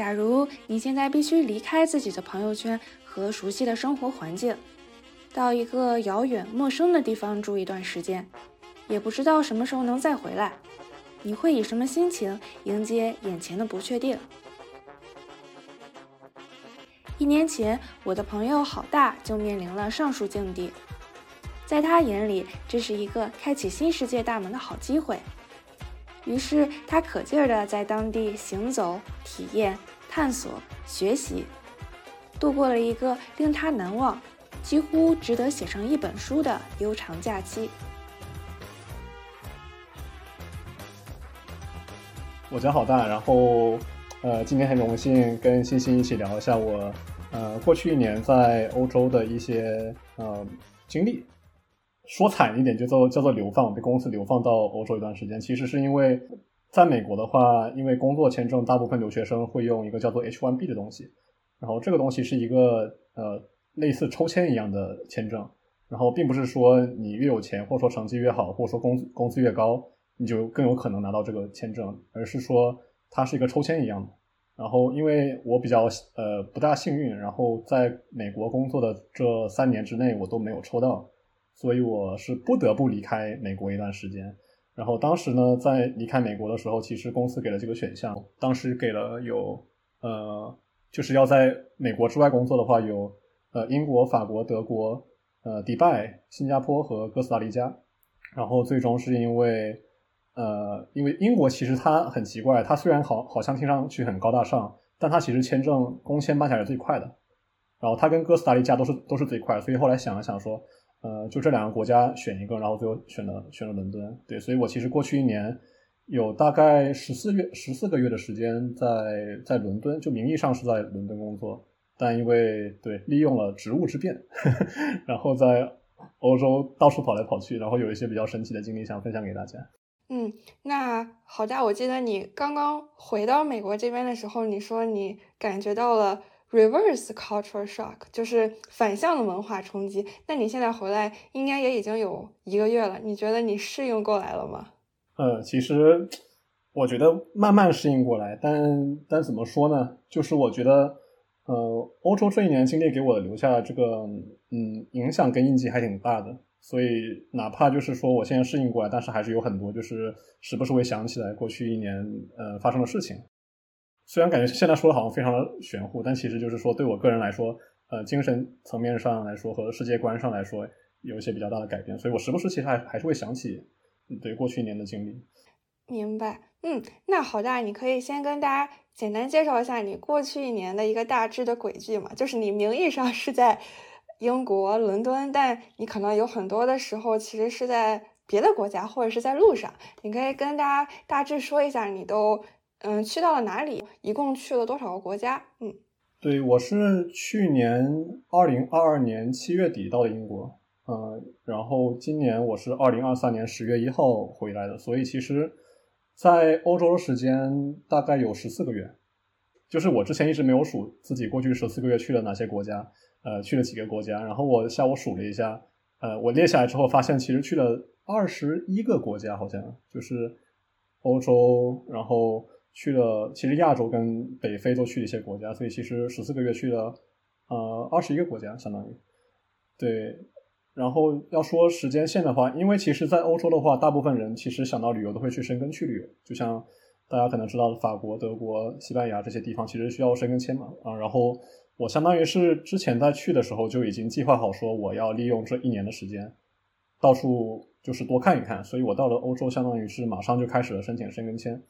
假如你现在必须离开自己的朋友圈和熟悉的生活环境，到一个遥远陌生的地方住一段时间，也不知道什么时候能再回来，你会以什么心情迎接眼前的不确定？一年前，我的朋友好大就面临了上述境地，在他眼里，这是一个开启新世界大门的好机会。于是他可劲儿地在当地行走、体验、探索、学习，度过了一个令他难忘、几乎值得写上一本书的悠长假期。我叫好大，然后。呃，今天很荣幸跟欣欣一起聊一下我，呃，过去一年在欧洲的一些呃经历。说惨一点，就叫叫做流放，被公司流放到欧洲一段时间。其实是因为在美国的话，因为工作签证，大部分留学生会用一个叫做 H1B 的东西。然后这个东西是一个呃类似抽签一样的签证。然后并不是说你越有钱，或者说成绩越好，或者说工资工资越高，你就更有可能拿到这个签证，而是说。它是一个抽签一样的，然后因为我比较呃不大幸运，然后在美国工作的这三年之内我都没有抽到，所以我是不得不离开美国一段时间。然后当时呢，在离开美国的时候，其实公司给了这个选项，当时给了有呃就是要在美国之外工作的话，有呃英国、法国、德国、呃迪拜、新加坡和哥斯达黎加，然后最终是因为。呃，因为英国其实它很奇怪，它虽然好好像听上去很高大上，但它其实签证工签办下来最快的。然后它跟哥斯达黎加都是都是最快，所以后来想了想说，呃，就这两个国家选一个，然后最后选了选了伦敦。对，所以我其实过去一年有大概十四月十四个月的时间在在伦敦，就名义上是在伦敦工作，但因为对利用了职务之便，然后在欧洲到处跑来跑去，然后有一些比较神奇的经历想分享给大家。嗯，那好的。我记得你刚刚回到美国这边的时候，你说你感觉到了 reverse cultural shock，就是反向的文化冲击。那你现在回来应该也已经有一个月了，你觉得你适应过来了吗？呃，其实我觉得慢慢适应过来，但但怎么说呢？就是我觉得，呃，欧洲这一年经历给我的留下这个嗯影响跟印记还挺大的。所以，哪怕就是说我现在适应过来，但是还是有很多就是时不时会想起来过去一年呃发生的事情。虽然感觉现在说的好像非常的玄乎，但其实就是说对我个人来说，呃，精神层面上来说和世界观上来说有一些比较大的改变。所以我时不时其实还还是会想起对过去一年的经历。明白，嗯，那好大，你可以先跟大家简单介绍一下你过去一年的一个大致的轨迹嘛？就是你名义上是在。英国伦敦，但你可能有很多的时候其实是在别的国家或者是在路上。你可以跟大家大致说一下，你都嗯去到了哪里，一共去了多少个国家？嗯，对我是去年二零二二年七月底到的英国，嗯，然后今年我是二零二三年十月一号回来的，所以其实，在欧洲的时间大概有十四个月，就是我之前一直没有数自己过去十四个月去了哪些国家。呃，去了几个国家，然后我下午数了一下，呃，我列下来之后发现，其实去了二十一个国家，好像就是欧洲，然后去了，其实亚洲跟北非都去了一些国家，所以其实十四个月去了呃二十一个国家，相当于对。然后要说时间线的话，因为其实，在欧洲的话，大部分人其实想到旅游都会去申根去旅游，就像大家可能知道的，法国、德国、西班牙这些地方，其实需要申根签嘛，啊，然后。我相当于是之前在去的时候就已经计划好，说我要利用这一年的时间，到处就是多看一看。所以我到了欧洲，相当于是马上就开始了申请申根签。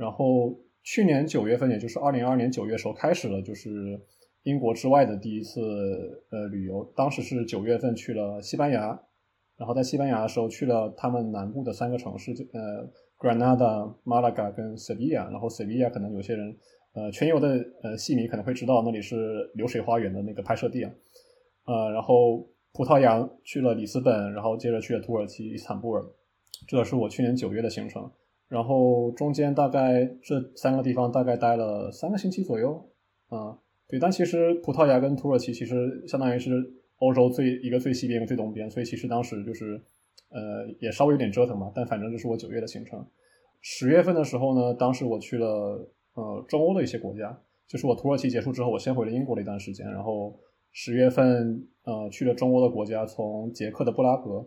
然后去年九月份，也就是二零二二年九月时候开始了，就是英国之外的第一次呃旅游。当时是九月份去了西班牙，然后在西班牙的时候去了他们南部的三个城市，就呃 Granada、Malaga 跟 Sevilla。然后 Sevilla 可能有些人。呃，全游的呃戏迷可能会知道那里是流水花园的那个拍摄地啊，呃，然后葡萄牙去了里斯本，然后接着去了土耳其伊斯坦布尔，这是我去年九月的行程，然后中间大概这三个地方大概待了三个星期左右，啊，对，但其实葡萄牙跟土耳其其实相当于是欧洲最一个最西边一个最东边，所以其实当时就是呃也稍微有点折腾嘛，但反正这是我九月的行程，十月份的时候呢，当时我去了。呃，中欧的一些国家，就是我土耳其结束之后，我先回了英国了一段时间，然后十月份呃去了中欧的国家，从捷克的布拉格，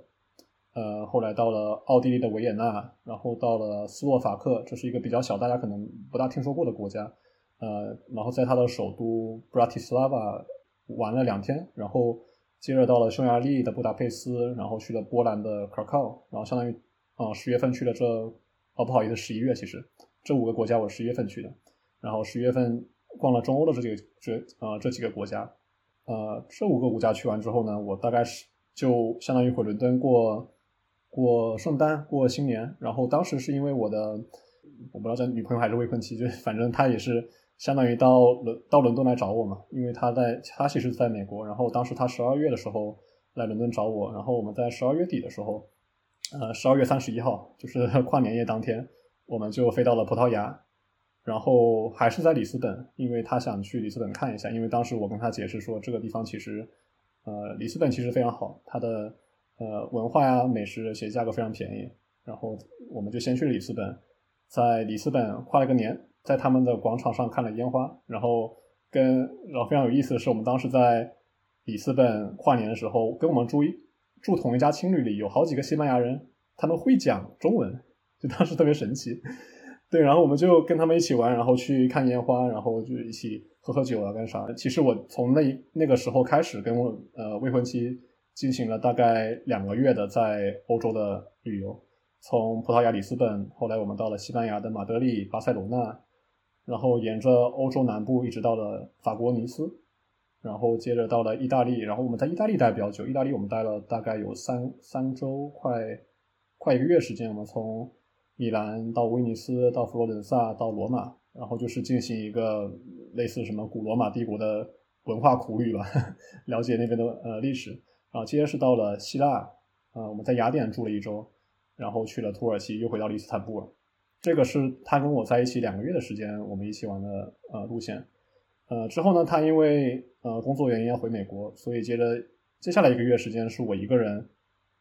呃后来到了奥地利的维也纳，然后到了斯洛伐克，这是一个比较小，大家可能不大听说过的国家，呃，然后在它的首都布拉提斯拉瓦玩了两天，然后接着到了匈牙利的布达佩斯，然后去了波兰的卡考，然后相当于啊十月份去了这哦不好意思十一月其实这五个国家我十月份去的，然后十月份。逛了中欧的这几个这呃这几个国家，呃这五个国家去完之后呢，我大概是就相当于回伦敦过过圣诞过新年，然后当时是因为我的我不知道这女朋友还是未婚妻，就 反正她也是相当于到伦到伦敦来找我嘛，因为她在她其实在美国，然后当时她十二月的时候来伦敦找我，然后我们在十二月底的时候，呃十二月三十一号就是 跨年夜当天，我们就飞到了葡萄牙。然后还是在里斯本，因为他想去里斯本看一下。因为当时我跟他解释说，这个地方其实，呃，里斯本其实非常好，它的呃文化呀、美食，而且价格非常便宜。然后我们就先去了里斯本，在里斯本跨了个年，在他们的广场上看了烟花。然后跟然后非常有意思的是，我们当时在里斯本跨年的时候，跟我们住一住同一家青旅里有好几个西班牙人，他们会讲中文，就当时特别神奇。对，然后我们就跟他们一起玩，然后去看烟花，然后就一起喝喝酒啊，干啥？其实我从那那个时候开始，跟我呃未婚妻进行了大概两个月的在欧洲的旅游，从葡萄牙里斯本，后来我们到了西班牙的马德里、巴塞罗那，然后沿着欧洲南部一直到了法国尼斯，然后接着到了意大利，然后我们在意大利待比较久，意大利我们待了大概有三三周，快快一个月时间，我们从。米兰到威尼斯，到佛罗伦萨，到罗马，然后就是进行一个类似什么古罗马帝国的文化苦旅吧，了解那边的呃历史。然后接着是到了希腊，呃，我们在雅典住了一周，然后去了土耳其，又回到了伊斯坦布尔。这个是他跟我在一起两个月的时间，我们一起玩的呃路线。呃，之后呢，他因为呃工作原因要回美国，所以接着接下来一个月时间是我一个人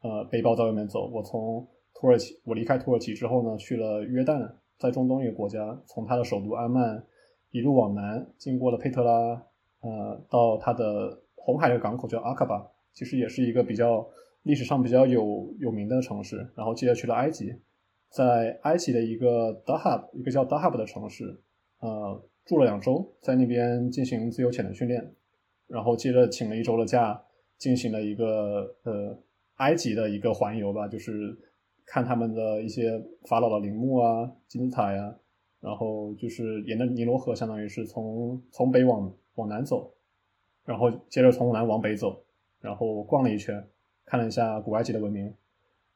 呃背包在外面走，我从。土耳其，我离开土耳其之后呢，去了约旦，在中东一个国家，从他的首都安曼一路往南，经过了佩特拉，呃，到他的红海的港口叫阿卡巴，其实也是一个比较历史上比较有有名的城市。然后接着去了埃及，在埃及的一个 Dahab，一个叫 Dahab 的城市，呃，住了两周，在那边进行自由潜的训练，然后接着请了一周的假，进行了一个呃埃及的一个环游吧，就是。看他们的一些法老的陵墓啊、金字塔呀，然后就是沿着尼罗河，相当于是从从北往往南走，然后接着从南往北走，然后逛了一圈，看了一下古埃及的文明。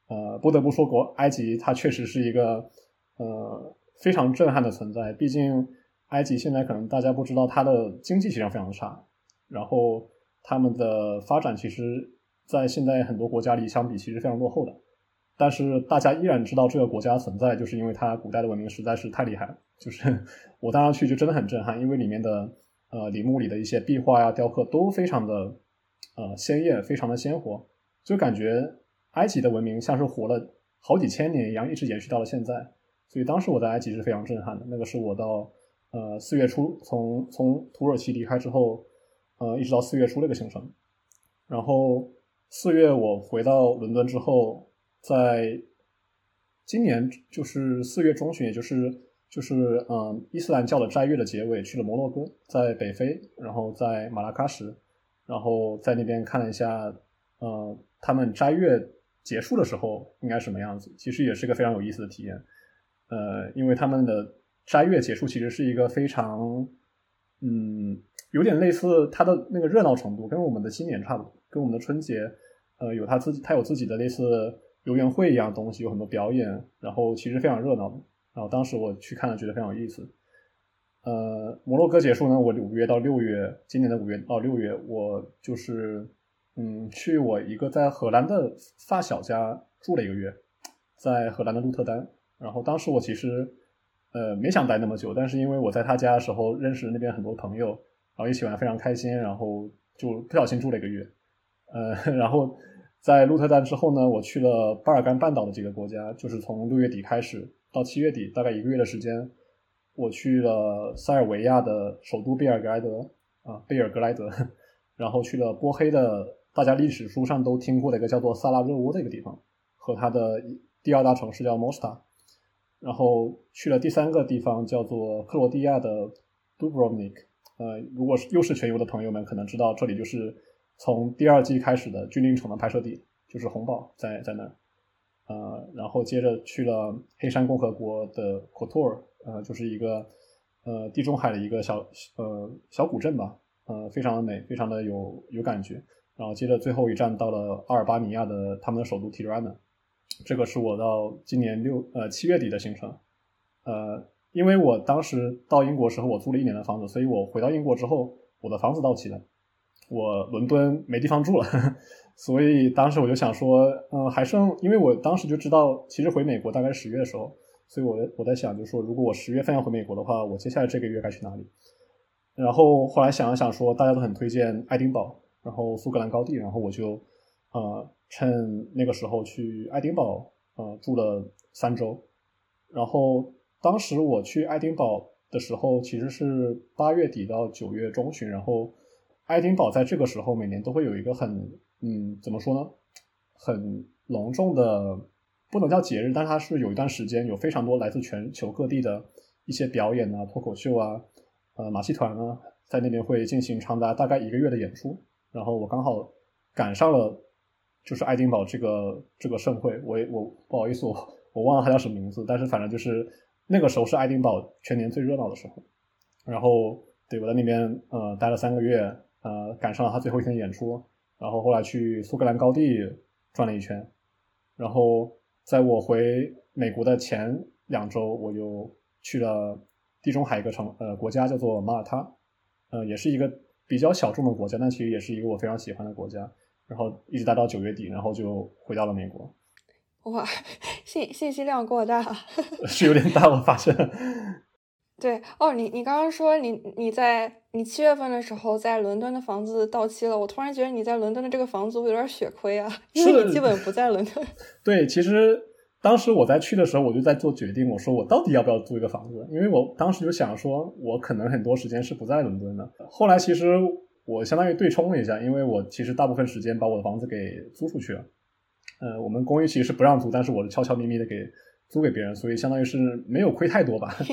呃，不得不说，国埃及它确实是一个呃非常震撼的存在。毕竟埃及现在可能大家不知道，它的经济实际上非常差，然后他们的发展其实，在现在很多国家里相比，其实非常落后的。但是大家依然知道这个国家存在，就是因为它古代的文明实在是太厉害了。就是我当时去就真的很震撼，因为里面的呃陵墓里的一些壁画呀、雕刻都非常的呃鲜艳，非常的鲜活，就感觉埃及的文明像是活了好几千年一样，一直延续到了现在。所以当时我在埃及是非常震撼的。那个是我到呃四月初从从土耳其离开之后，呃一直到四月初那个行程。然后四月我回到伦敦之后。在今年就是四月中旬，也就是就是嗯，伊斯兰教的斋月的结尾，去了摩洛哥，在北非，然后在马拉喀什，然后在那边看了一下，呃，他们斋月结束的时候应该什么样子。其实也是个非常有意思的体验，呃，因为他们的斋月结束其实是一个非常，嗯，有点类似它的那个热闹程度，跟我们的新年差不多，跟我们的春节，呃，有他自己，他有自己的类似。游园会一样东西有很多表演，然后其实非常热闹。然后当时我去看了，觉得非常有意思。呃，摩洛哥结束呢，我五月到六月，今年的五月到六月，我就是嗯去我一个在荷兰的发小家住了一个月，在荷兰的鹿特丹。然后当时我其实呃没想待那么久，但是因为我在他家的时候认识那边很多朋友，然后一起玩非常开心，然后就不小心住了一个月。呃，然后。在鹿特丹之后呢，我去了巴尔干半岛的几个国家，就是从六月底开始到七月底，大概一个月的时间，我去了塞尔维亚的首都贝尔格莱德啊，贝尔格莱德，然后去了波黑的大家历史书上都听过的一个叫做萨拉热窝的一个地方，和它的第二大城市叫 Mosta 然后去了第三个地方叫做克罗地亚的 Dubrovnik，呃，如果是又是全游的朋友们可能知道这里就是从第二季开始的军令城的拍摄地，就是红堡在在那儿。呃，然后接着去了黑山共和国的 Kotor，呃，就是一个呃地中海的一个小呃小古镇吧，呃，非常的美，非常的有有感觉。然后接着最后一站到了阿尔巴尼亚的他们的首都 Tirana，这个是我到今年六呃七月底的行程。呃，因为我当时到英国时候我租了一年的房子，所以我回到英国之后我的房子到期了，我伦敦没地方住了。所以当时我就想说，嗯，还剩，因为我当时就知道，其实回美国大概十月的时候，所以我我在想，就是说，如果我十月份要回美国的话，我接下来这个月该去哪里？然后后来想了想，说大家都很推荐爱丁堡，然后苏格兰高地，然后我就，呃，趁那个时候去爱丁堡，呃，住了三周。然后当时我去爱丁堡的时候，其实是八月底到九月中旬，然后爱丁堡在这个时候每年都会有一个很嗯，怎么说呢？很隆重的，不能叫节日，但是它是有一段时间有非常多来自全球各地的一些表演啊、脱口秀啊、呃马戏团啊，在那边会进行长达大概一个月的演出。然后我刚好赶上了，就是爱丁堡这个这个盛会。我我不好意思，我我忘了它叫什么名字，但是反正就是那个时候是爱丁堡全年最热闹的时候。然后对我在那边呃待了三个月，呃赶上了他最后一天演出。然后后来去苏格兰高地转了一圈，然后在我回美国的前两周，我又去了地中海一个城呃国家叫做马耳他，呃也是一个比较小众的国家，但其实也是一个我非常喜欢的国家。然后一直待到九月底，然后就回到了美国。哇，信信息量过大，是有点大，我发现。对哦，你你刚刚说你你在你七月份的时候在伦敦的房子到期了，我突然觉得你在伦敦的这个房子有点血亏啊，因为你基本不在伦敦。对，其实当时我在去的时候，我就在做决定，我说我到底要不要租一个房子，因为我当时就想说，我可能很多时间是不在伦敦的。后来其实我相当于对冲了一下，因为我其实大部分时间把我的房子给租出去了。呃，我们公寓其实是不让租，但是我是悄悄咪咪的给租给别人，所以相当于是没有亏太多吧。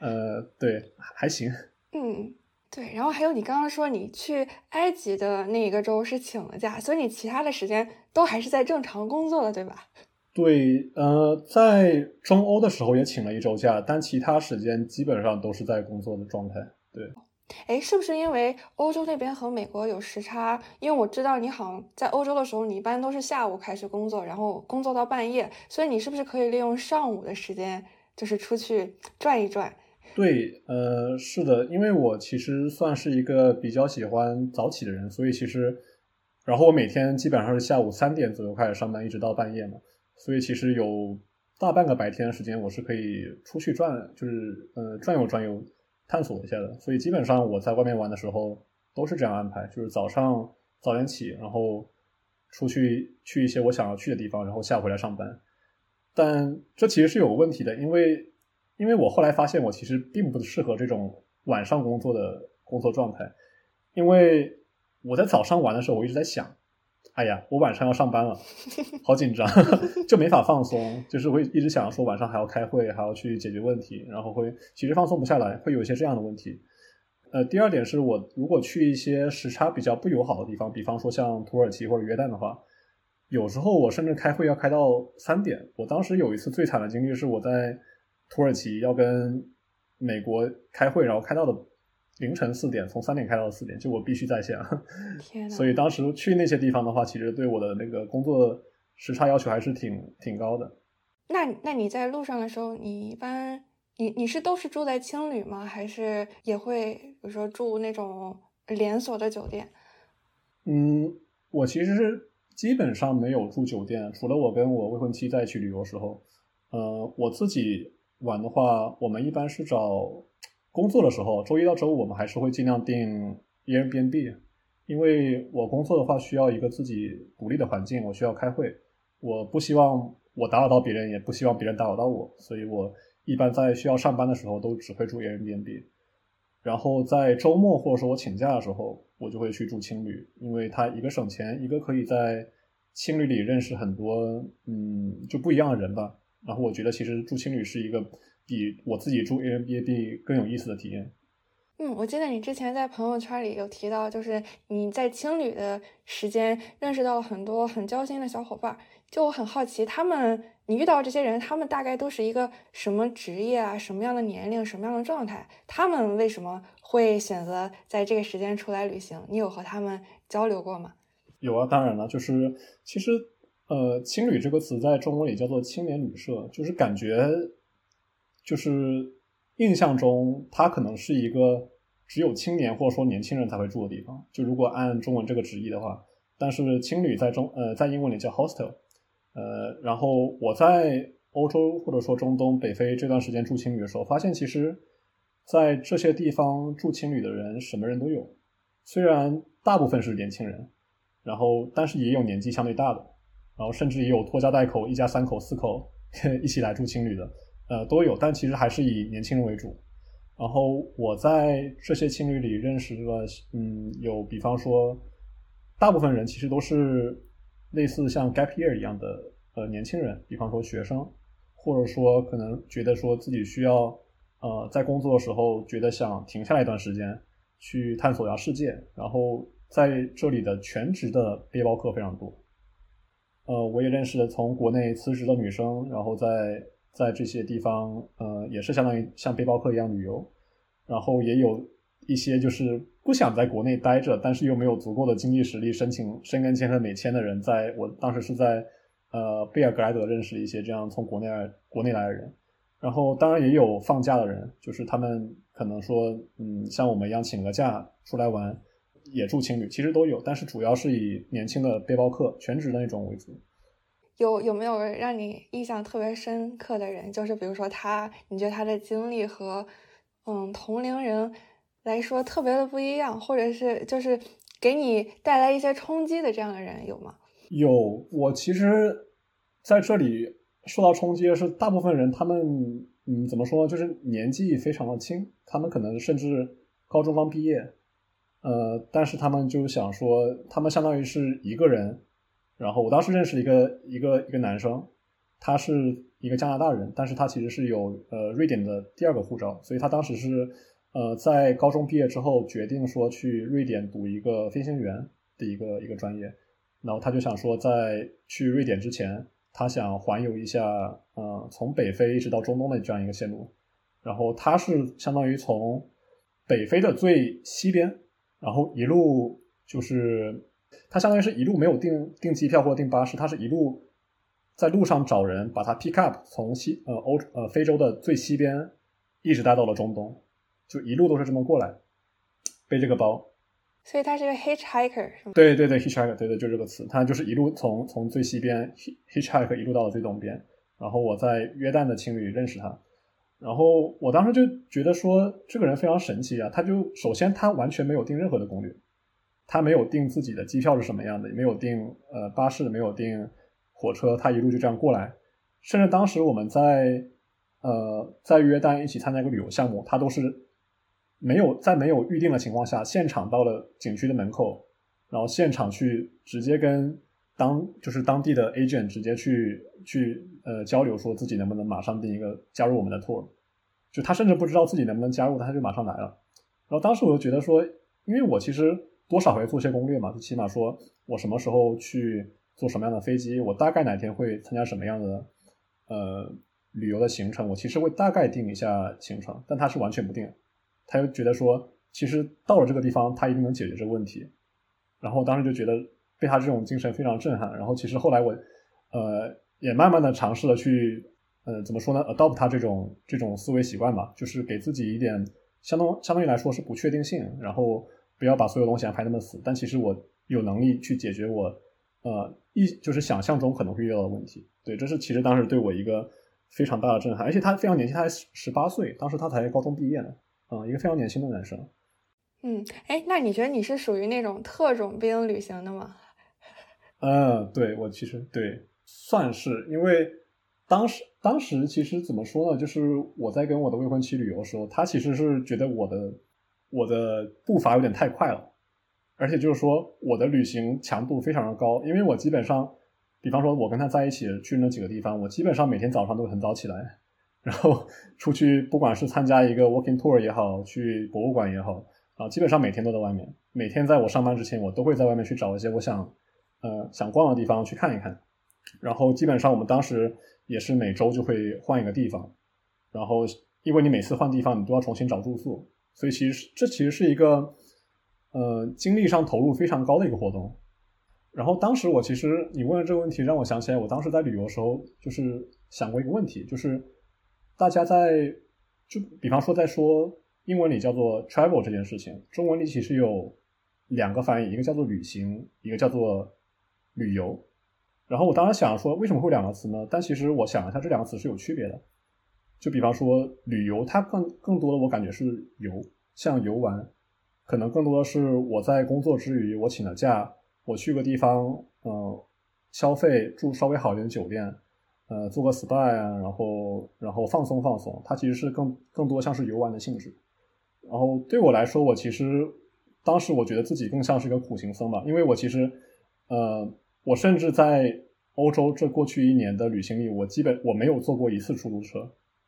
呃，对，还行。嗯，对。然后还有你刚刚说你去埃及的那一个周是请了假，所以你其他的时间都还是在正常工作的，对吧？对，呃，在中欧的时候也请了一周假，但其他时间基本上都是在工作的状态。对。哎，是不是因为欧洲那边和美国有时差？因为我知道你好像在欧洲的时候，你一般都是下午开始工作，然后工作到半夜，所以你是不是可以利用上午的时间，就是出去转一转？对，呃，是的，因为我其实算是一个比较喜欢早起的人，所以其实，然后我每天基本上是下午三点左右开始上班，一直到半夜嘛，所以其实有大半个白天的时间我是可以出去转，就是呃转悠转悠，探索一下的。所以基本上我在外面玩的时候都是这样安排，就是早上早点起，然后出去去一些我想要去的地方，然后下午回来上班。但这其实是有问题的，因为。因为我后来发现，我其实并不适合这种晚上工作的工作状态。因为我在早上玩的时候，我一直在想，哎呀，我晚上要上班了，好紧张，就没法放松。就是会一直想说晚上还要开会，还要去解决问题，然后会其实放松不下来，会有一些这样的问题。呃，第二点是我如果去一些时差比较不友好的地方，比方说像土耳其或者约旦的话，有时候我甚至开会要开到三点。我当时有一次最惨的经历是我在。土耳其要跟美国开会，然后开到的凌晨四点，从三点开到四点，就我必须在线。天所以当时去那些地方的话，其实对我的那个工作时差要求还是挺挺高的。那那你在路上的时候，你一般你你是都是住在青旅吗？还是也会比如说住那种连锁的酒店？嗯，我其实是基本上没有住酒店，除了我跟我未婚妻在一起旅游时候，呃，我自己。晚的话，我们一般是找工作的时候，周一到周五我们还是会尽量订 Airbnb，因为我工作的话需要一个自己独立的环境，我需要开会，我不希望我打扰到别人，也不希望别人打扰到我，所以我。一般在需要上班的时候都只会住 Airbnb。然后在周末或者说我请假的时候，我就会去住青旅，因为它一个省钱，一个可以在青旅里认识很多嗯就不一样的人吧。然后我觉得其实住青旅是一个比我自己住 Airbnb 更有意思的体验。嗯，我记得你之前在朋友圈里有提到，就是你在青旅的时间认识到了很多很交心的小伙伴。就我很好奇，他们你遇到这些人，他们大概都是一个什么职业啊？什么样的年龄？什么样的状态？他们为什么会选择在这个时间出来旅行？你有和他们交流过吗？有啊，当然了，就是其实呃，青旅这个词在中文里叫做青年旅社，就是感觉就是。印象中，它可能是一个只有青年或者说年轻人才会住的地方。就如果按中文这个直译的话，但是青旅在中呃在英文里叫 hostel，呃，然后我在欧洲或者说中东北非这段时间住青旅的时候，发现其实，在这些地方住青旅的人什么人都有，虽然大部分是年轻人，然后但是也有年纪相对大的，然后甚至也有拖家带口一家三口四口 一起来住青旅的。呃，都有，但其实还是以年轻人为主。然后我在这些青旅里认识了，嗯，有比方说，大部分人其实都是类似像 gap year 一样的呃年轻人，比方说学生，或者说可能觉得说自己需要呃在工作的时候觉得想停下来一段时间去探索一下世界，然后在这里的全职的背包客非常多。呃，我也认识了从国内辞职的女生，然后在。在这些地方，呃，也是相当于像背包客一样旅游，然后也有一些就是不想在国内待着，但是又没有足够的经济实力申请申根签和美签的人，在我当时是在呃贝尔格莱德认识了一些这样从国内来国内来的人，然后当然也有放假的人，就是他们可能说，嗯，像我们一样请个假出来玩，也住青旅，其实都有，但是主要是以年轻的背包客全职的那种为主。有有没有让你印象特别深刻的人？就是比如说他，你觉得他的经历和嗯同龄人来说特别的不一样，或者是就是给你带来一些冲击的这样的人有吗？有，我其实在这里受到冲击的是大部分人，他们嗯怎么说，就是年纪非常的轻，他们可能甚至高中刚毕业，呃，但是他们就想说，他们相当于是一个人。然后我当时认识一个一个一个男生，他是一个加拿大人，但是他其实是有呃瑞典的第二个护照，所以他当时是呃在高中毕业之后决定说去瑞典读一个飞行员的一个一个专业，然后他就想说在去瑞典之前，他想环游一下呃从北非一直到中东的这样一个线路，然后他是相当于从北非的最西边，然后一路就是。他相当于是一路没有订订机票或者订巴士，他是一路在路上找人把他 pick up，从西呃欧呃非洲的最西边一直带到了中东，就一路都是这么过来，背这个包。所以他是个 hitchhiker 是吗？对对对，hitchhiker，对对，就这个词，他就是一路从从最西边 hitchhiker 一路到了最东边。然后我在约旦的情侣认识他，然后我当时就觉得说这个人非常神奇啊，他就首先他完全没有订任何的攻略。他没有订自己的机票是什么样的，也没有订呃巴士，没有订火车，他一路就这样过来。甚至当时我们在呃在约旦一起参加一个旅游项目，他都是没有在没有预定的情况下，现场到了景区的门口，然后现场去直接跟当就是当地的 agent 直接去去呃交流，说自己能不能马上订一个加入我们的 tour。就他甚至不知道自己能不能加入，他就马上来了。然后当时我就觉得说，因为我其实。多少会做些攻略嘛，就起码说我什么时候去坐什么样的飞机，我大概哪天会参加什么样的呃旅游的行程，我其实会大概定一下行程，但他是完全不定，他又觉得说其实到了这个地方他一定能解决这个问题，然后当时就觉得被他这种精神非常震撼，然后其实后来我呃也慢慢的尝试了去呃怎么说呢，adopt 他这种这种思维习惯吧，就是给自己一点相当相当于来说是不确定性，然后。不要把所有东西安排那么死，但其实我有能力去解决我，呃，一就是想象中可能会遇到的问题。对，这是其实当时对我一个非常大的震撼，而且他非常年轻，他才十八岁，当时他才高中毕业呢，啊，一个非常年轻的男生。嗯，哎，那你觉得你是属于那种特种兵旅行的吗？嗯，对我其实对算是，因为当时当时其实怎么说呢？就是我在跟我的未婚妻旅游的时候，她其实是觉得我的我的步伐有点太快了，而且就是说我的旅行强度非常的高，因为我基本上，比方说我跟她在一起去那几个地方，我基本上每天早上都很早起来，然后出去，不管是参加一个 walking tour 也好，去博物馆也好。啊，基本上每天都在外面。每天在我上班之前，我都会在外面去找一些我想，呃，想逛的地方去看一看。然后基本上我们当时也是每周就会换一个地方。然后因为你每次换地方，你都要重新找住宿，所以其实这其实是一个，呃，精力上投入非常高的一个活动。然后当时我其实你问的这个问题，让我想起来，我当时在旅游的时候就是想过一个问题，就是大家在就比方说在说。英文里叫做 travel 这件事情，中文里其实有两个翻译，一个叫做旅行，一个叫做旅游。然后我当时想说，为什么会两个词呢？但其实我想了一下，这两个词是有区别的。就比方说旅游，它更更多的我感觉是游，像游玩，可能更多的是我在工作之余，我请了假，我去个地方，呃，消费住稍微好一点的酒店。呃，做个 SPA 啊，然后然后放松放松，它其实是更更多像是游玩的性质。然后对我来说，我其实当时我觉得自己更像是一个苦行僧吧，因为我其实，呃，我甚至在欧洲这过去一年的旅行里，我基本我没有坐过一次出租车，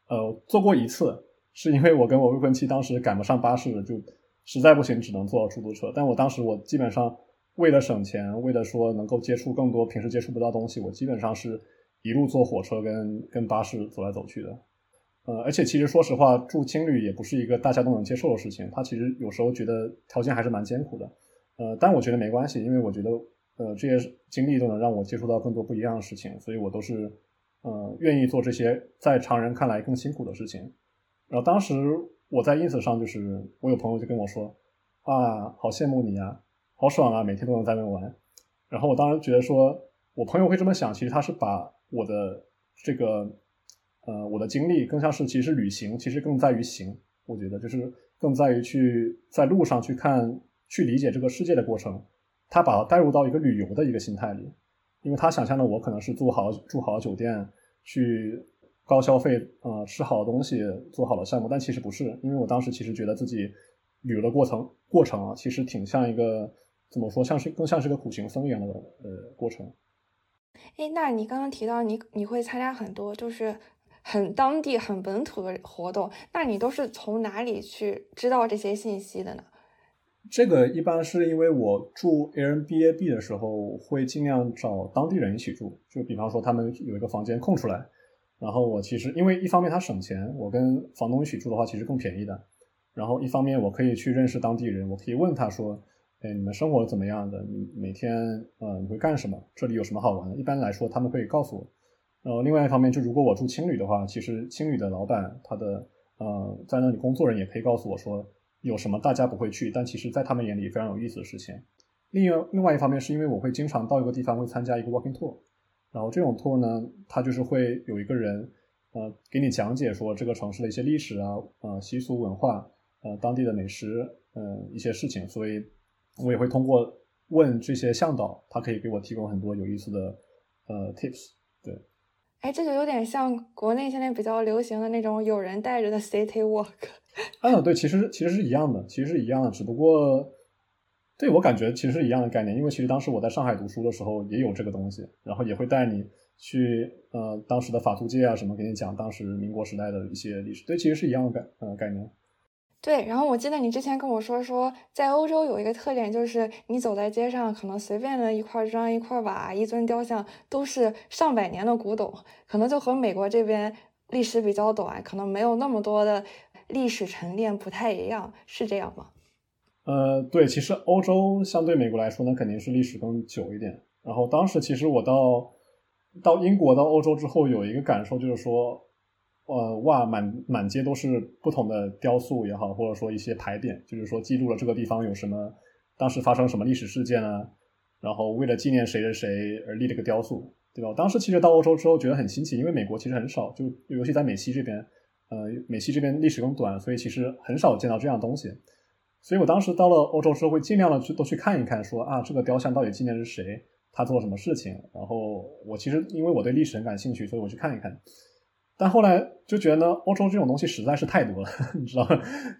呃，坐过一次，是因为我跟我未婚妻当时赶不上巴士，就实在不行只能坐出租车。但我当时我基本上为了省钱，为了说能够接触更多平时接触不到东西，我基本上是一路坐火车跟跟巴士走来走去的。呃，而且其实说实话，住青旅也不是一个大家都能接受的事情。他其实有时候觉得条件还是蛮艰苦的。呃，但我觉得没关系，因为我觉得，呃，这些经历都能让我接触到更多不一样的事情，所以我都是，呃，愿意做这些在常人看来更辛苦的事情。然后当时我在 ins 上，就是我有朋友就跟我说，啊，好羡慕你啊，好爽啊，每天都能在外面玩。然后我当时觉得说，我朋友会这么想，其实他是把我的这个。呃，我的经历更像是，其实旅行其实更在于行，我觉得就是更在于去在路上去看、去理解这个世界的过程。他把它带入到一个旅游的一个心态里，因为他想象的我可能是住好住好酒店，去高消费，呃，吃好东西，做好的项目，但其实不是，因为我当时其实觉得自己旅游的过程过程啊，其实挺像一个怎么说，像是更像是个苦行僧一样的呃过程。哎，那你刚刚提到你你会参加很多就是。很当地、很本土的活动，那你都是从哪里去知道这些信息的呢？这个一般是因为我住 Airbnb 的时候，会尽量找当地人一起住。就比方说，他们有一个房间空出来，然后我其实因为一方面他省钱，我跟房东一起住的话其实更便宜的。然后一方面我可以去认识当地人，我可以问他说：“哎，你们生活怎么样的？你每天呃你会干什么？这里有什么好玩的？”一般来说，他们会告诉我。然后另外一方面，就如果我住青旅的话，其实青旅的老板他的呃在那里工作人也可以告诉我说有什么大家不会去，但其实在他们眼里非常有意思的事情。另外另外一方面是因为我会经常到一个地方会参加一个 walking tour，然后这种 tour 呢，它就是会有一个人呃给你讲解说这个城市的一些历史啊呃习俗文化呃当地的美食呃一些事情，所以我也会通过问这些向导，他可以给我提供很多有意思的呃 tips。对哎，这就有点像国内现在比较流行的那种有人带着的 city walk。嗯，对，其实其实是一样的，其实是一样的，只不过对我感觉其实是一样的概念，因为其实当时我在上海读书的时候也有这个东西，然后也会带你去呃当时的法租界啊什么，给你讲当时民国时代的一些历史，对，其实是一样的概呃概念。对，然后我记得你之前跟我说说，在欧洲有一个特点，就是你走在街上，可能随便的一块砖、一块瓦、一尊雕像，都是上百年的古董，可能就和美国这边历史比较短，可能没有那么多的历史沉淀，不太一样，是这样吗？呃，对，其实欧洲相对美国来说呢，肯定是历史更久一点。然后当时其实我到到英国、到欧洲之后，有一个感受就是说。呃，哇，满满街都是不同的雕塑也好，或者说一些牌匾，就是说记录了这个地方有什么，当时发生什么历史事件啊，然后为了纪念谁谁谁而立了个雕塑，对吧？当时其实到欧洲之后觉得很新奇，因为美国其实很少，就尤其在美西这边，呃，美西这边历史更短，所以其实很少见到这样东西。所以我当时到了欧洲之后，会尽量的去都去看一看，说啊，这个雕像到底纪念是谁？他做了什么事情。然后我其实因为我对历史很感兴趣，所以我去看一看。但后来就觉得呢，欧洲这种东西实在是太多了，你知道？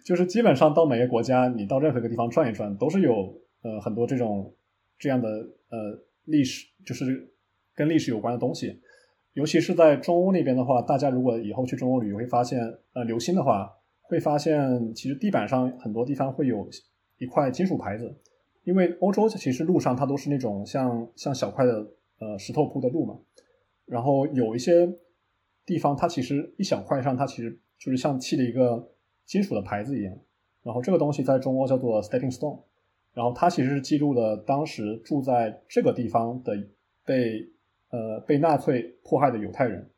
就是基本上到每个国家，你到任何一个地方转一转，都是有呃很多这种这样的呃历史，就是跟历史有关的东西。尤其是在中欧那边的话，大家如果以后去中欧旅游，会发现呃留心的话，会发现其实地板上很多地方会有一块金属牌子，因为欧洲其实路上它都是那种像像小块的呃石头铺的路嘛，然后有一些。地方它其实一小块上，它其实就是像砌的一个金属的牌子一样。然后这个东西在中欧叫做 stepping stone。然后它其实是记录了当时住在这个地方的被呃被纳粹迫害的犹太人。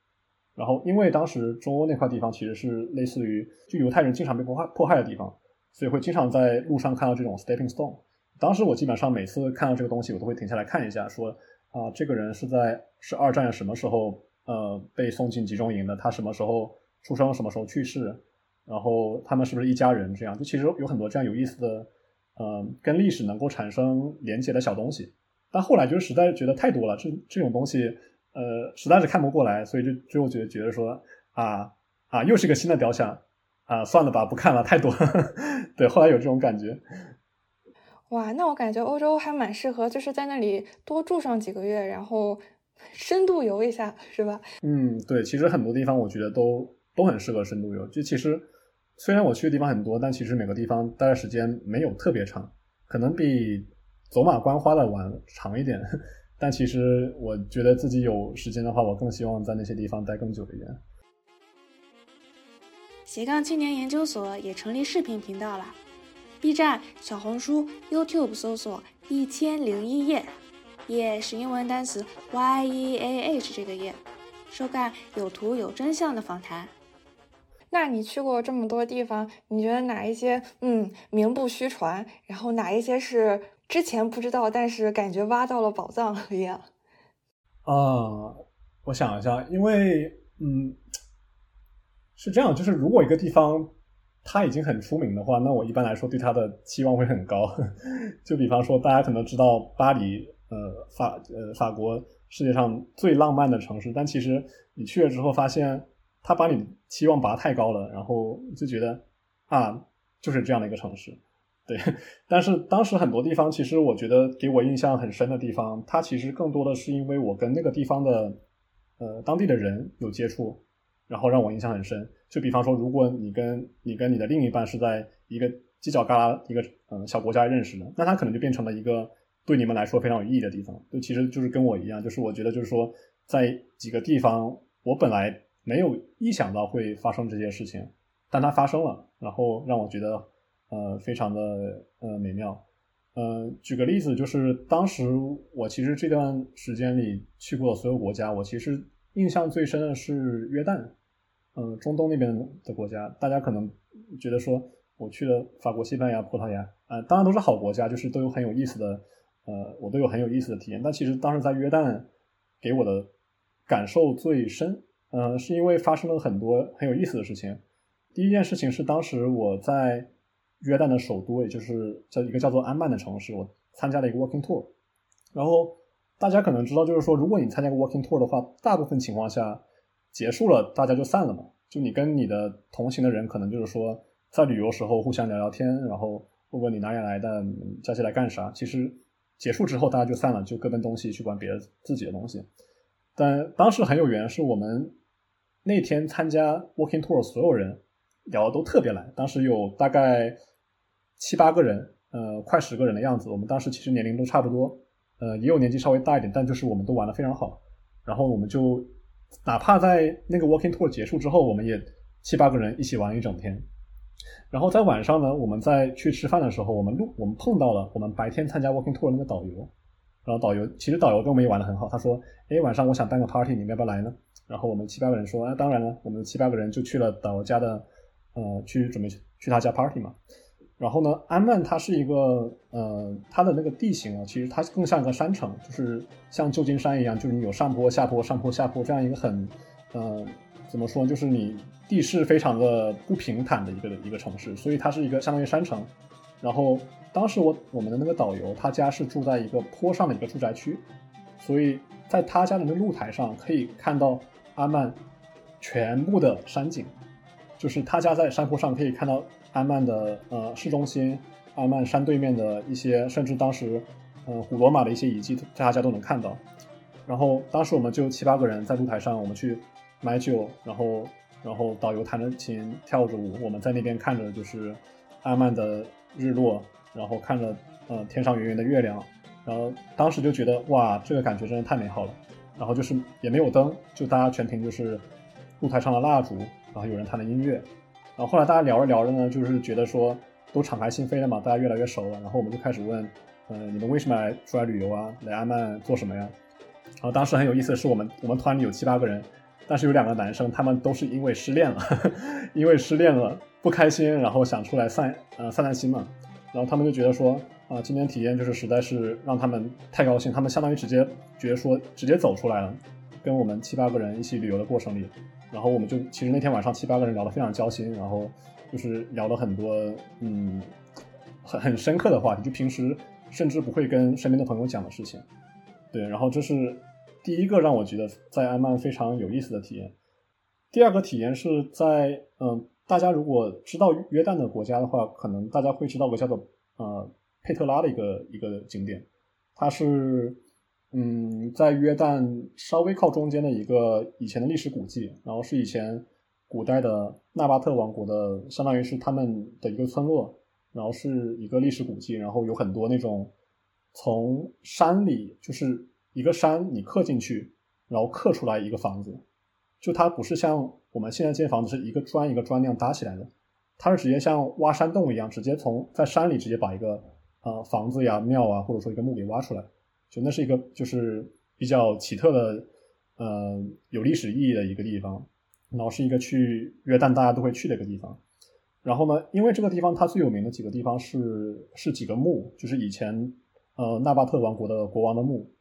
然后因为当时中欧那块地方其实是类似于就犹太人经常被迫害迫害的地方，所以会经常在路上看到这种 stepping stone。当时我基本上每次看到这个东西，我都会停下来看一下，说啊这个人是在是二战什么时候。呃，被送进集中营的，他什么时候出生，什么时候去世，然后他们是不是一家人？这样就其实有很多这样有意思的，呃，跟历史能够产生连接的小东西。但后来就实在觉得太多了，这这种东西，呃，实在是看不过来，所以就最后觉得觉得说啊啊，又是一个新的雕像啊，算了吧，不看了，太多。对，后来有这种感觉。哇，那我感觉欧洲还蛮适合，就是在那里多住上几个月，然后。深度游一下是吧？嗯，对，其实很多地方我觉得都都很适合深度游。就其实虽然我去的地方很多，但其实每个地方待的时间没有特别长，可能比走马观花的玩长一点。但其实我觉得自己有时间的话，我更希望在那些地方待更久一点。斜杠青年研究所也成立视频频道了，B 站、小红书、YouTube 搜索一千零一夜。夜是英文单词 Y E A H 这个夜，收看有图有真相的访谈。那你去过这么多地方，你觉得哪一些嗯名不虚传，然后哪一些是之前不知道，但是感觉挖到了宝藏一样？啊，我想一下，因为嗯是这样，就是如果一个地方它已经很出名的话，那我一般来说对它的期望会很高。就比方说，大家可能知道巴黎。呃，法呃，法国世界上最浪漫的城市，但其实你去了之后发现，他把你期望拔太高了，然后就觉得啊，就是这样的一个城市，对。但是当时很多地方，其实我觉得给我印象很深的地方，它其实更多的是因为我跟那个地方的呃当地的人有接触，然后让我印象很深。就比方说，如果你跟你跟你的另一半是在一个犄角旮旯一个嗯小国家认识的，那他可能就变成了一个。对你们来说非常有意义的地方，就其实就是跟我一样，就是我觉得就是说，在几个地方，我本来没有意想到会发生这些事情，但它发生了，然后让我觉得呃非常的呃美妙。呃，举个例子，就是当时我其实这段时间里去过的所有国家，我其实印象最深的是约旦，嗯，中东那边的国家，大家可能觉得说我去了法国、西班牙、葡萄牙，啊，当然都是好国家，就是都有很有意思的。呃，我都有很有意思的体验，但其实当时在约旦给我的感受最深，呃，是因为发生了很多很有意思的事情。第一件事情是当时我在约旦的首都，也就是叫一个叫做安曼的城市，我参加了一个 walking tour。然后大家可能知道，就是说，如果你参加个 walking tour 的话，大部分情况下结束了，大家就散了嘛。就你跟你的同行的人，可能就是说在旅游时候互相聊聊天，然后问问你哪里来的，加起来干啥，其实。结束之后，大家就散了，就各奔东西去管别的自己的东西。但当时很有缘，是我们那天参加 walking tour，所有人聊的都特别来。当时有大概七八个人，呃，快十个人的样子。我们当时其实年龄都差不多，呃，也有年纪稍微大一点，但就是我们都玩的非常好。然后我们就哪怕在那个 walking tour 结束之后，我们也七八个人一起玩一整天。然后在晚上呢，我们在去吃饭的时候，我们路我们碰到了我们白天参加 walking tour 那个导游，然后导游其实导游跟我们也玩的很好，他说，哎，晚上我想办个 party，你们要不要来呢？然后我们七八个人说，啊，当然了，我们七八个人就去了导游家的，呃，去准备去他家 party 嘛。然后呢，安曼它是一个，呃，它的那个地形啊，其实它更像一个山城，就是像旧金山一样，就是你有上坡下坡上坡下坡这样一个很，呃。怎么说？就是你地势非常的不平坦的一个一个城市，所以它是一个相当于山城。然后当时我我们的那个导游，他家是住在一个坡上的一个住宅区，所以在他家的那个露台上可以看到阿曼全部的山景，就是他家在山坡上可以看到阿曼的呃市中心，阿曼山对面的一些，甚至当时嗯古罗马的一些遗迹，大家都能看到。然后当时我们就七八个人在露台上，我们去买酒，然后然后导游弹着琴跳着舞，我们在那边看着就是阿曼的日落，然后看着呃天上圆圆的月亮。然后当时就觉得哇，这个感觉真的太美好了。然后就是也没有灯，就大家全凭就是露台上的蜡烛，然后有人弹的音乐。然后后来大家聊着聊着呢，就是觉得说都敞开心扉了嘛，大家越来越熟了。然后我们就开始问，嗯，你们为什么来出来旅游啊？来阿曼做什么呀？然后当时很有意思的是，我们我们团里有七八个人，但是有两个男生，他们都是因为失恋了，因为失恋了不开心，然后想出来散呃散散心嘛。然后他们就觉得说。啊，今天体验就是实在是让他们太高兴，他们相当于直接觉得说直接走出来了，跟我们七八个人一起旅游的过程里，然后我们就其实那天晚上七八个人聊得非常交心，然后就是聊了很多嗯很很深刻的话题，就平时甚至不会跟身边的朋友讲的事情，对，然后这是第一个让我觉得在安曼非常有意思的体验。第二个体验是在嗯，大家如果知道约旦的国家的话，可能大家会知道个叫做呃。佩特拉的一个一个景点，它是嗯在约旦稍微靠中间的一个以前的历史古迹，然后是以前古代的纳巴特王国的，相当于是他们的一个村落，然后是一个历史古迹，然后有很多那种从山里就是一个山你刻进去，然后刻出来一个房子，就它不是像我们现在建房子是一个砖一个砖那样搭起来的，它是直接像挖山洞一样，直接从在山里直接把一个。呃，房子呀、庙啊，或者说一个墓给挖出来，就那是一个就是比较奇特的，呃，有历史意义的一个地方，然后是一个去约旦大家都会去的一个地方。然后呢，因为这个地方它最有名的几个地方是是几个墓，就是以前呃纳巴特王国的国王的墓。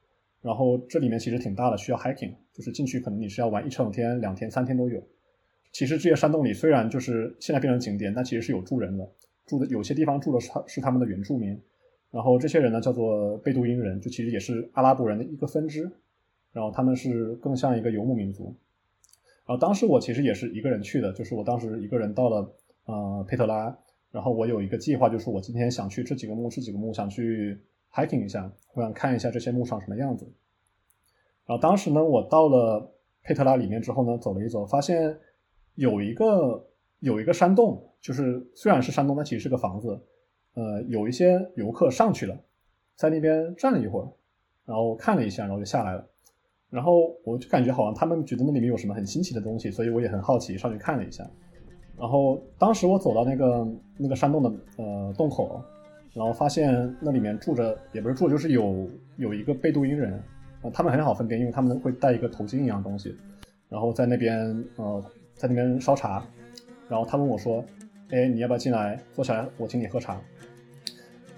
然后这里面其实挺大的，需要 hiking，就是进去可能你是要玩一整天、两天、三天都有。其实这些山洞里虽然就是现在变成景点，但其实是有住人的，住的有些地方住的是他是他们的原住民。然后这些人呢，叫做贝都因人，就其实也是阿拉伯人的一个分支。然后他们是更像一个游牧民族。然后当时我其实也是一个人去的，就是我当时一个人到了呃佩特拉，然后我有一个计划，就是我今天想去这几个墓，这几个墓想去 hiking 一下，我想看一下这些墓长什么样子。然后当时呢，我到了佩特拉里面之后呢，走了一走，发现有一个有一个山洞，就是虽然是山洞，但其实是个房子。呃，有一些游客上去了，在那边站了一会儿，然后看了一下，然后就下来了。然后我就感觉好像他们觉得那里面有什么很新奇的东西，所以我也很好奇，上去看了一下。然后当时我走到那个那个山洞的呃洞口，然后发现那里面住着，也不是住，就是有有一个贝都因人，呃，他们很好分辨，因为他们会戴一个头巾一样东西，然后在那边呃在那边烧茶，然后他问我说：“哎，你要不要进来坐下来，我请你喝茶？”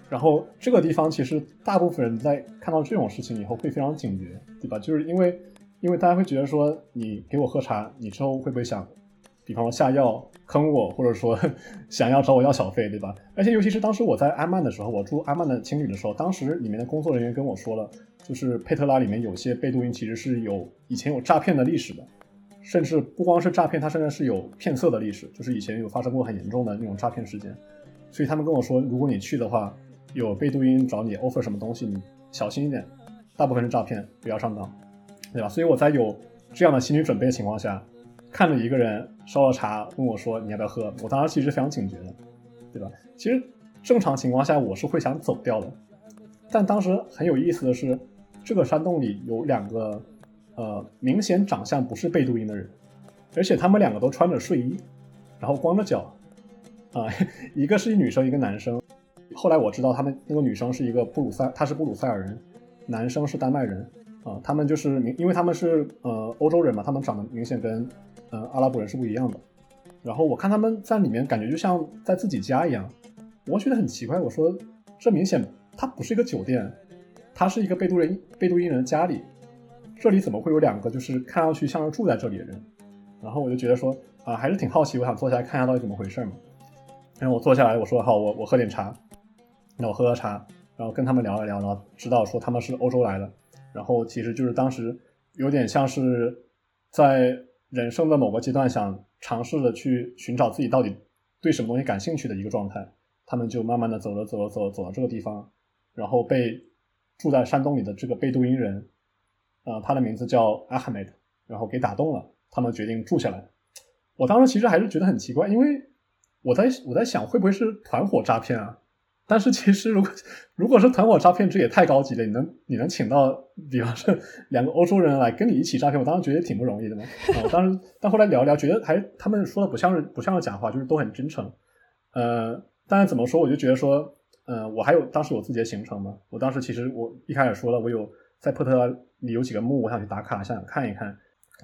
然后这个地方其实大部分人在看到这种事情以后会非常警觉，对吧？就是因为，因为大家会觉得说，你给我喝茶，你之后会不会想，比方说下药坑我，或者说想要找我要小费，对吧？而且尤其是当时我在安曼的时候，我住安曼的青旅的时候，当时里面的工作人员跟我说了，就是佩特拉里面有些贝都因其实是有以前有诈骗的历史的，甚至不光是诈骗，它甚至是有骗色的历史，就是以前有发生过很严重的那种诈骗事件。所以他们跟我说，如果你去的话，有贝都因找你 offer 什么东西，你小心一点，大部分是诈骗，不要上当，对吧？所以我在有这样的心理准备的情况下，看着一个人烧了茶，问我说你要不要喝，我当时其实非常警觉的，对吧？其实正常情况下我是会想走掉的，但当时很有意思的是，这个山洞里有两个呃明显长相不是贝都因的人，而且他们两个都穿着睡衣，然后光着脚，啊，一个是一女生，一个男生。后来我知道，他们那个女生是一个布鲁塞，她是布鲁塞尔人，男生是丹麦人，啊，他们就是明，因为他们是呃欧洲人嘛，他们长得明显跟呃阿拉伯人是不一样的。然后我看他们在里面，感觉就像在自己家一样，我觉得很奇怪。我说这明显它不是一个酒店，它是一个贝都人贝都因人的家里，这里怎么会有两个就是看上去像是住在这里的人？然后我就觉得说啊，还是挺好奇，我想坐下来看一下到底怎么回事嘛。然后我坐下来，我说好，我我喝点茶。那我喝喝茶，然后跟他们聊一聊，然后知道说他们是欧洲来的，然后其实就是当时有点像是在人生的某个阶段想尝试着去寻找自己到底对什么东西感兴趣的一个状态。他们就慢慢的走了走了走了走到这个地方，然后被住在山洞里的这个贝都因人，呃，他的名字叫阿哈梅德，然后给打动了，他们决定住下来。我当时其实还是觉得很奇怪，因为我在我在想会不会是团伙诈骗啊？但是其实如果如果是团伙诈骗，这也太高级了。你能你能请到，比方说两个欧洲人来跟你一起诈骗，我当时觉得挺不容易的嘛。啊，我当时但后来聊聊，觉得还他们说的不像是不像是假话，就是都很真诚。呃，但是怎么说，我就觉得说，呃，我还有当时我自己的行程嘛。我当时其实我一开始说了，我有在波特拉里有几个墓，我想去打卡，想想看一看。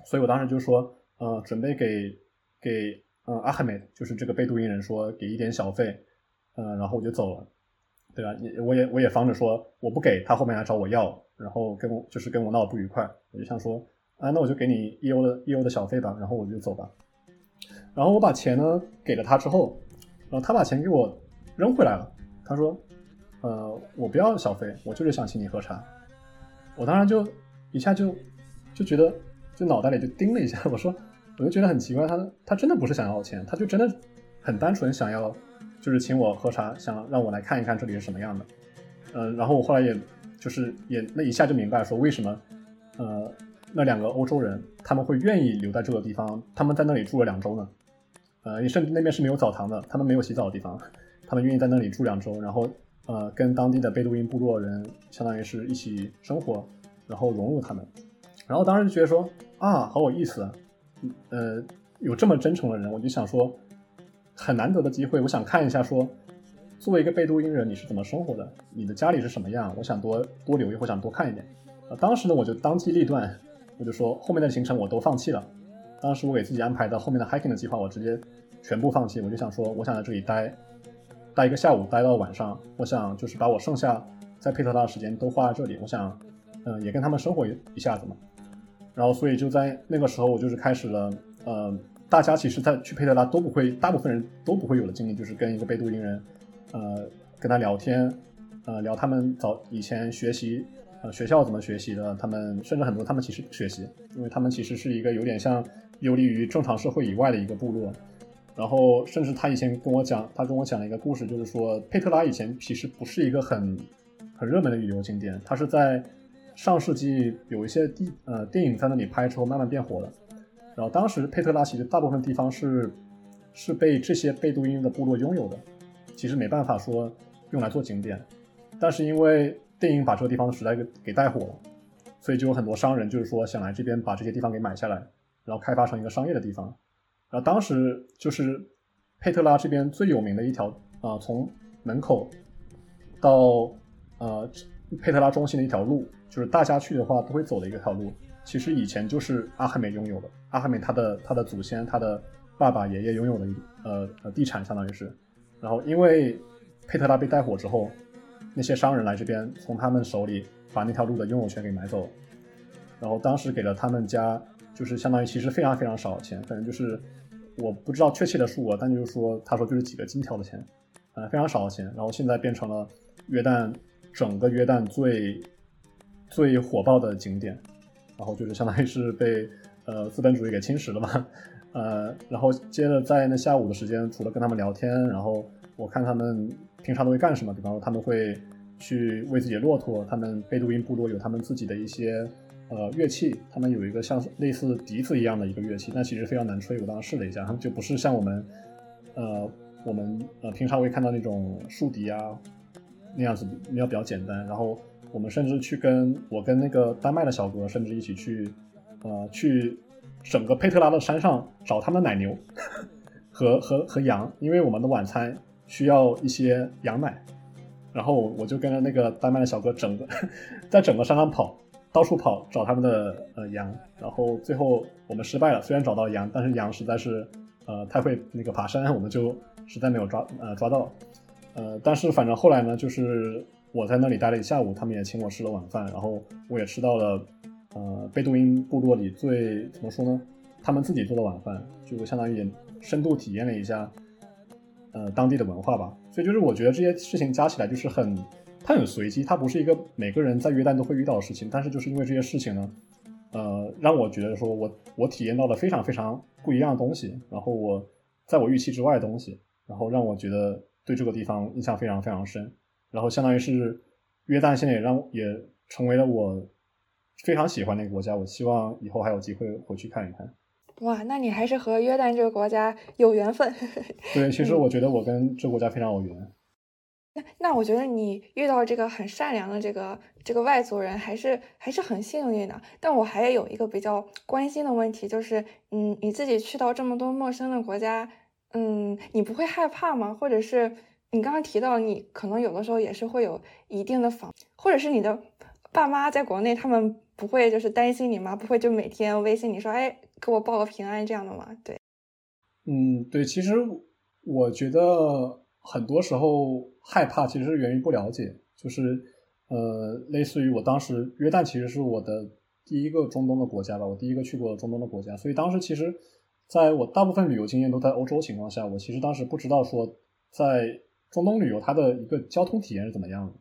所以我当时就说，呃，准备给给呃阿哈梅，就是这个贝都因人说给一点小费，嗯，然后我就走了。对吧？也我也我也防着说我不给他后面来找我要，然后跟我就是跟我闹不愉快。我就想说啊，那我就给你一欧的一欧的小费吧，然后我就走吧。然后我把钱呢给了他之后，然后他把钱给我扔回来了。他说，呃，我不要小费，我就是想请你喝茶。我当然就一下就就觉得就脑袋里就叮了一下，我说我就觉得很奇怪，他他真的不是想要钱，他就真的很单纯想要。就是请我喝茶，想让我来看一看这里是什么样的，呃，然后我后来也就是也那一下就明白说为什么，呃，那两个欧洲人他们会愿意留在这个地方，他们在那里住了两周呢，呃，甚至那边是没有澡堂的，他们没有洗澡的地方，他们愿意在那里住两周，然后呃跟当地的贝都因部落人相当于是一起生活，然后融入他们，然后当时就觉得说啊好有意思，呃，有这么真诚的人，我就想说。很难得的机会，我想看一下，说作为一个贝都因人，你是怎么生活的？你的家里是什么样？我想多多留意，或想多看一点。啊，当时呢，我就当机立断，我就说后面的行程我都放弃了。当时我给自己安排的后面的 hiking 的计划，我直接全部放弃。我就想说，我想在这里待待一个下午，待到晚上。我想就是把我剩下在佩特拉的时间都花在这里。我想，嗯，也跟他们生活一一下子嘛。然后，所以就在那个时候，我就是开始了，呃。大家其实，在去佩特拉都不会，大部分人都不会有的经历，就是跟一个贝都因人，呃，跟他聊天，呃，聊他们早以前学习，呃，学校怎么学习的，他们甚至很多他们其实不学习，因为他们其实是一个有点像游离于正常社会以外的一个部落。然后，甚至他以前跟我讲，他跟我讲了一个故事，就是说佩特拉以前其实不是一个很很热门的旅游景点，它是在上世纪有一些地呃电影在那里拍之后慢慢变火的。然后当时佩特拉其实大部分地方是是被这些贝都因的部落拥有的，其实没办法说用来做景点，但是因为电影把这个地方实在给给带火了，所以就有很多商人就是说想来这边把这些地方给买下来，然后开发成一个商业的地方。然后当时就是佩特拉这边最有名的一条啊，从门口到呃佩特拉中心的一条路，就是大家去的话都会走的一条路。其实以前就是阿哈梅拥有的，阿哈梅他的他的祖先，他的爸爸爷爷拥有的呃地产，相当于是。然后因为佩特拉被带火之后，那些商人来这边，从他们手里把那条路的拥有权给买走。然后当时给了他们家，就是相当于其实非常非常少的钱，反正就是我不知道确切的数额，但就是说他说就是几个金条的钱，呃非常少的钱。然后现在变成了约旦整个约旦最最火爆的景点。然后就是相当于是被呃资本主义给侵蚀了嘛，呃，然后接着在那下午的时间，除了跟他们聊天，然后我看他们平常都会干什么，比方说他们会去喂自己的骆驼，他们贝都因部落有他们自己的一些呃乐器，他们有一个像类似笛子一样的一个乐器，但其实非常难吹，我当时试了一下，他们就不是像我们呃我们呃平常会看到那种竖笛啊那样子，那样比较简单，然后。我们甚至去跟我跟那个丹麦的小哥，甚至一起去，呃，去整个佩特拉的山上找他们的奶牛和和和羊，因为我们的晚餐需要一些羊奶。然后我就跟着那个丹麦的小哥，整个 在整个山上跑，到处跑找他们的呃羊。然后最后我们失败了，虽然找到羊，但是羊实在是呃太会那个爬山，我们就实在没有抓呃抓到。呃，但是反正后来呢，就是。我在那里待了一下午，他们也请我吃了晚饭，然后我也吃到了，呃，贝都因部落里最怎么说呢？他们自己做的晚饭，就相当于也深度体验了一下，呃，当地的文化吧。所以就是我觉得这些事情加起来就是很它很随机，它不是一个每个人在约旦都会遇到的事情。但是就是因为这些事情呢，呃，让我觉得说我我体验到了非常非常不一样的东西，然后我在我预期之外的东西，然后让我觉得对这个地方印象非常非常深。然后相当于是约旦现在也让也成为了我非常喜欢的一个国家。我希望以后还有机会回去看一看。哇，那你还是和约旦这个国家有缘分。对，其实我觉得我跟这个国家非常有缘。那那我觉得你遇到这个很善良的这个这个外族人，还是还是很幸运的。但我还有一个比较关心的问题，就是嗯，你自己去到这么多陌生的国家，嗯，你不会害怕吗？或者是你刚刚提到你可能有的时候也是会有一定的防，或者是你的爸妈在国内，他们不会就是担心你吗？不会就每天微信你说，哎，给我报个平安这样的吗？对，嗯，对，其实我觉得。很多时候害怕其实是源于不了解，就是呃，类似于我当时约旦其实是我的第一个中东的国家吧，我第一个去过中东的国家，所以当时其实在我大部分旅游经验都在欧洲情况下，我其实当时不知道说在中东旅游它的一个交通体验是怎么样的，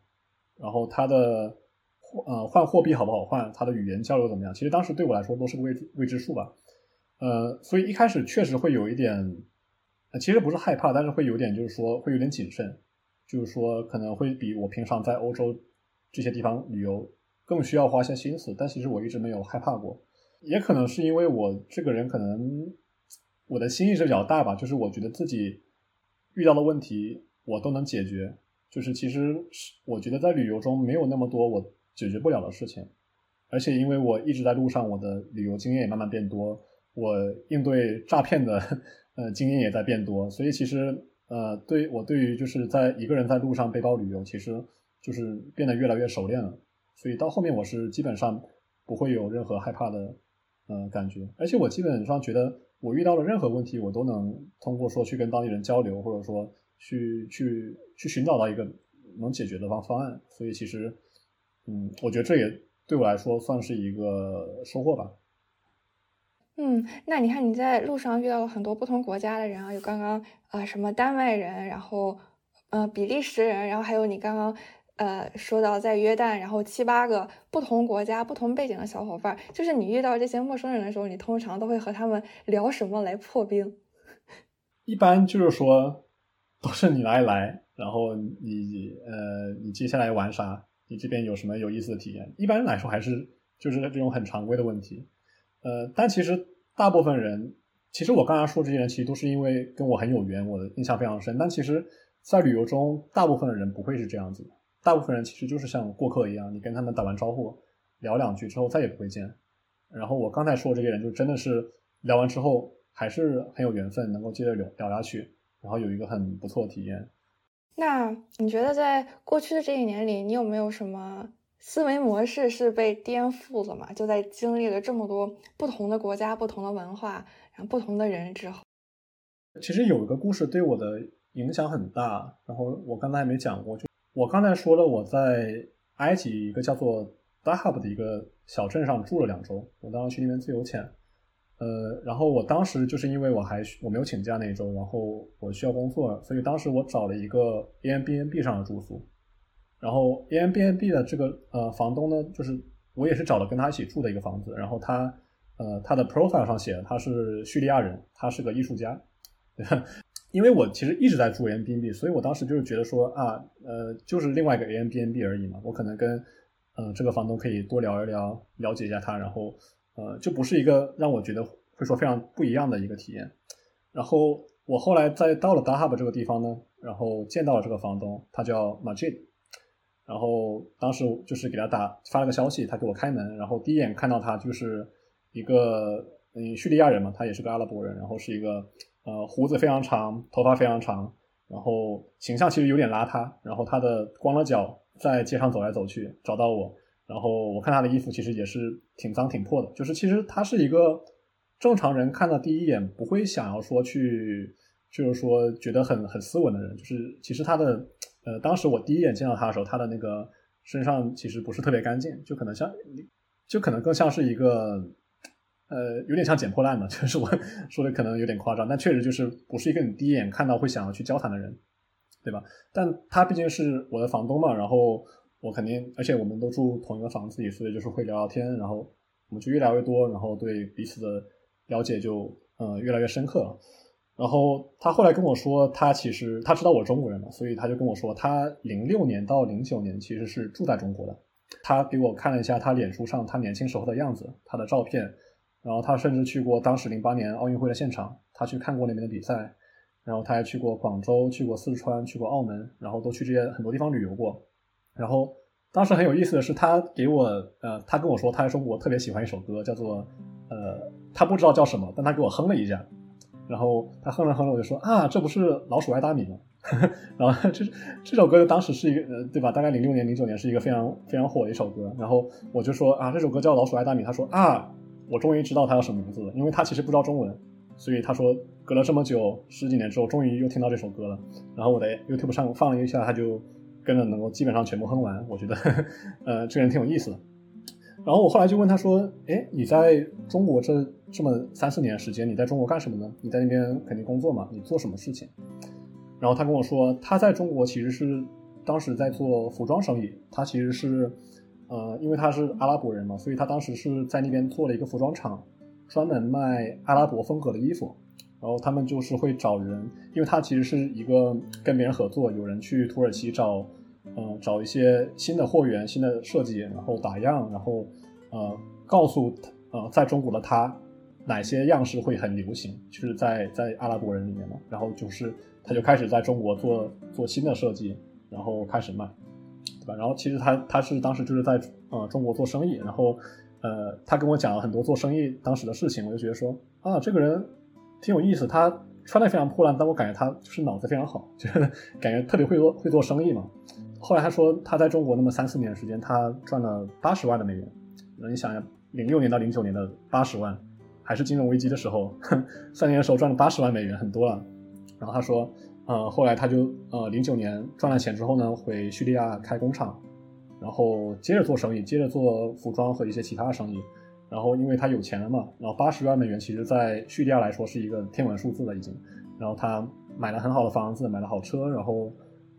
然后它的呃换货币好不好换，它的语言交流怎么样，其实当时对我来说都是个未知未知数吧，呃，所以一开始确实会有一点。其实不是害怕，但是会有点，就是说会有点谨慎，就是说可能会比我平常在欧洲这些地方旅游更需要花些心思。但其实我一直没有害怕过，也可能是因为我这个人可能我的心意是比较大吧，就是我觉得自己遇到的问题我都能解决。就是其实我觉得在旅游中没有那么多我解决不了的事情，而且因为我一直在路上，我的旅游经验也慢慢变多，我应对诈骗的。呃，经验也在变多，所以其实呃，对我对于就是在一个人在路上背包旅游，其实就是变得越来越熟练了。所以到后面我是基本上不会有任何害怕的呃感觉，而且我基本上觉得我遇到了任何问题，我都能通过说去跟当地人交流，或者说去去去寻找到一个能解决的方方案。所以其实嗯，我觉得这也对我来说算是一个收获吧。嗯，那你看你在路上遇到了很多不同国家的人啊，有刚刚啊什么丹麦人，然后呃比利时人，然后还有你刚刚呃说到在约旦，然后七八个不同国家、不同背景的小伙伴，就是你遇到这些陌生人的时候，你通常都会和他们聊什么来破冰？一般就是说都是你来来，然后你呃你接下来玩啥？你这边有什么有意思的体验？一般来说还是就是这种很常规的问题。呃，但其实大部分人，其实我刚才说这些人，其实都是因为跟我很有缘，我的印象非常深。但其实，在旅游中，大部分的人不会是这样子的。大部分人其实就是像过客一样，你跟他们打完招呼，聊两句之后再也不会见。然后我刚才说这些人，就真的是聊完之后还是很有缘分，能够接着聊聊下去，然后有一个很不错的体验。那你觉得在过去的这一年里，你有没有什么？思维模式是被颠覆了嘛？就在经历了这么多不同的国家、不同的文化、然后不同的人之后，其实有一个故事对我的影响很大。然后我刚才还没讲过，就我刚才说了，我在埃及一个叫做 Dahab 的一个小镇上住了两周。我当时去那边自由潜，呃，然后我当时就是因为我还我没有请假那一周，然后我需要工作，所以当时我找了一个 Airbnb 上的住宿。然后 Airbnb 的这个呃房东呢，就是我也是找了跟他一起住的一个房子。然后他呃他的 profile 上写他是叙利亚人，他是个艺术家。因为我其实一直在住 Airbnb，所以我当时就是觉得说啊呃就是另外一个 Airbnb 而已嘛，我可能跟呃这个房东可以多聊一聊，了解一下他，然后呃就不是一个让我觉得会说非常不一样的一个体验。然后我后来在到了 Dahab 这个地方呢，然后见到了这个房东，他叫 Majid。然后当时就是给他打发了个消息，他给我开门，然后第一眼看到他就是一个嗯叙利亚人嘛，他也是个阿拉伯人，然后是一个呃胡子非常长，头发非常长，然后形象其实有点邋遢，然后他的光着脚在街上走来走去，找到我，然后我看他的衣服其实也是挺脏挺破的，就是其实他是一个正常人看到第一眼不会想要说去，就是说觉得很很斯文的人，就是其实他的。呃，当时我第一眼见到他的时候，他的那个身上其实不是特别干净，就可能像，就可能更像是一个，呃，有点像捡破烂的，就是我说的可能有点夸张，但确实就是不是一个你第一眼看到会想要去交谈的人。对吧？但他毕竟是我的房东嘛，然后我肯定，而且我们都住同一个房子里，所以就是会聊聊天，然后我们就越聊越多，然后对彼此的了解就呃越来越深刻了。然后他后来跟我说，他其实他知道我中国人嘛，所以他就跟我说，他零六年到零九年其实是住在中国的。他给我看了一下他脸书上他年轻时候的样子，他的照片，然后他甚至去过当时零八年奥运会的现场，他去看过那边的比赛，然后他还去过广州，去过四川，去过澳门，然后都去这些很多地方旅游过。然后当时很有意思的是，他给我呃，他跟我说他还说我特别喜欢一首歌，叫做呃，他不知道叫什么，但他给我哼了一下。然后他哼着哼着，我就说啊，这不是老鼠爱大米吗？然后这这首歌当时是一个呃，对吧？大概零六年、零九年是一个非常非常火的一首歌。然后我就说啊，这首歌叫《老鼠爱大米》。他说啊，我终于知道它叫什么名字了，因为他其实不知道中文，所以他说隔了这么久十几年之后，终于又听到这首歌了。然后我在 YouTube 上放了一下，他就跟着能够基本上全部哼完。我觉得 呃，这个人挺有意思的。然后我后来就问他说，哎，你在中国这这么三四年时间，你在中国干什么呢？你在那边肯定工作嘛？你做什么事情？然后他跟我说，他在中国其实是当时在做服装生意。他其实是，呃，因为他是阿拉伯人嘛，所以他当时是在那边做了一个服装厂，专门卖阿拉伯风格的衣服。然后他们就是会找人，因为他其实是一个跟别人合作，有人去土耳其找，呃，找一些新的货源、新的设计，然后打样，然后呃，告诉呃，在中国的他。哪些样式会很流行？就是在在阿拉伯人里面嘛，然后就是他就开始在中国做做新的设计，然后开始卖，对吧？然后其实他他是当时就是在呃中国做生意，然后呃他跟我讲了很多做生意当时的事情，我就觉得说啊这个人挺有意思，他穿的非常破烂，但我感觉他就是脑子非常好，就是 感觉特别会做会做生意嘛。后来他说他在中国那么三四年时间，他赚了八十万的美元，那你想想零六年到零九年的八十万。还是金融危机的时候，三年的时候赚了八十万美元，很多了。然后他说，呃，后来他就呃，零九年赚了钱之后呢，回叙利亚开工厂，然后接着做生意，接着做服装和一些其他的生意。然后因为他有钱了嘛，然后八十万美元其实在叙利亚来说是一个天文数字了已经。然后他买了很好的房子，买了好车，然后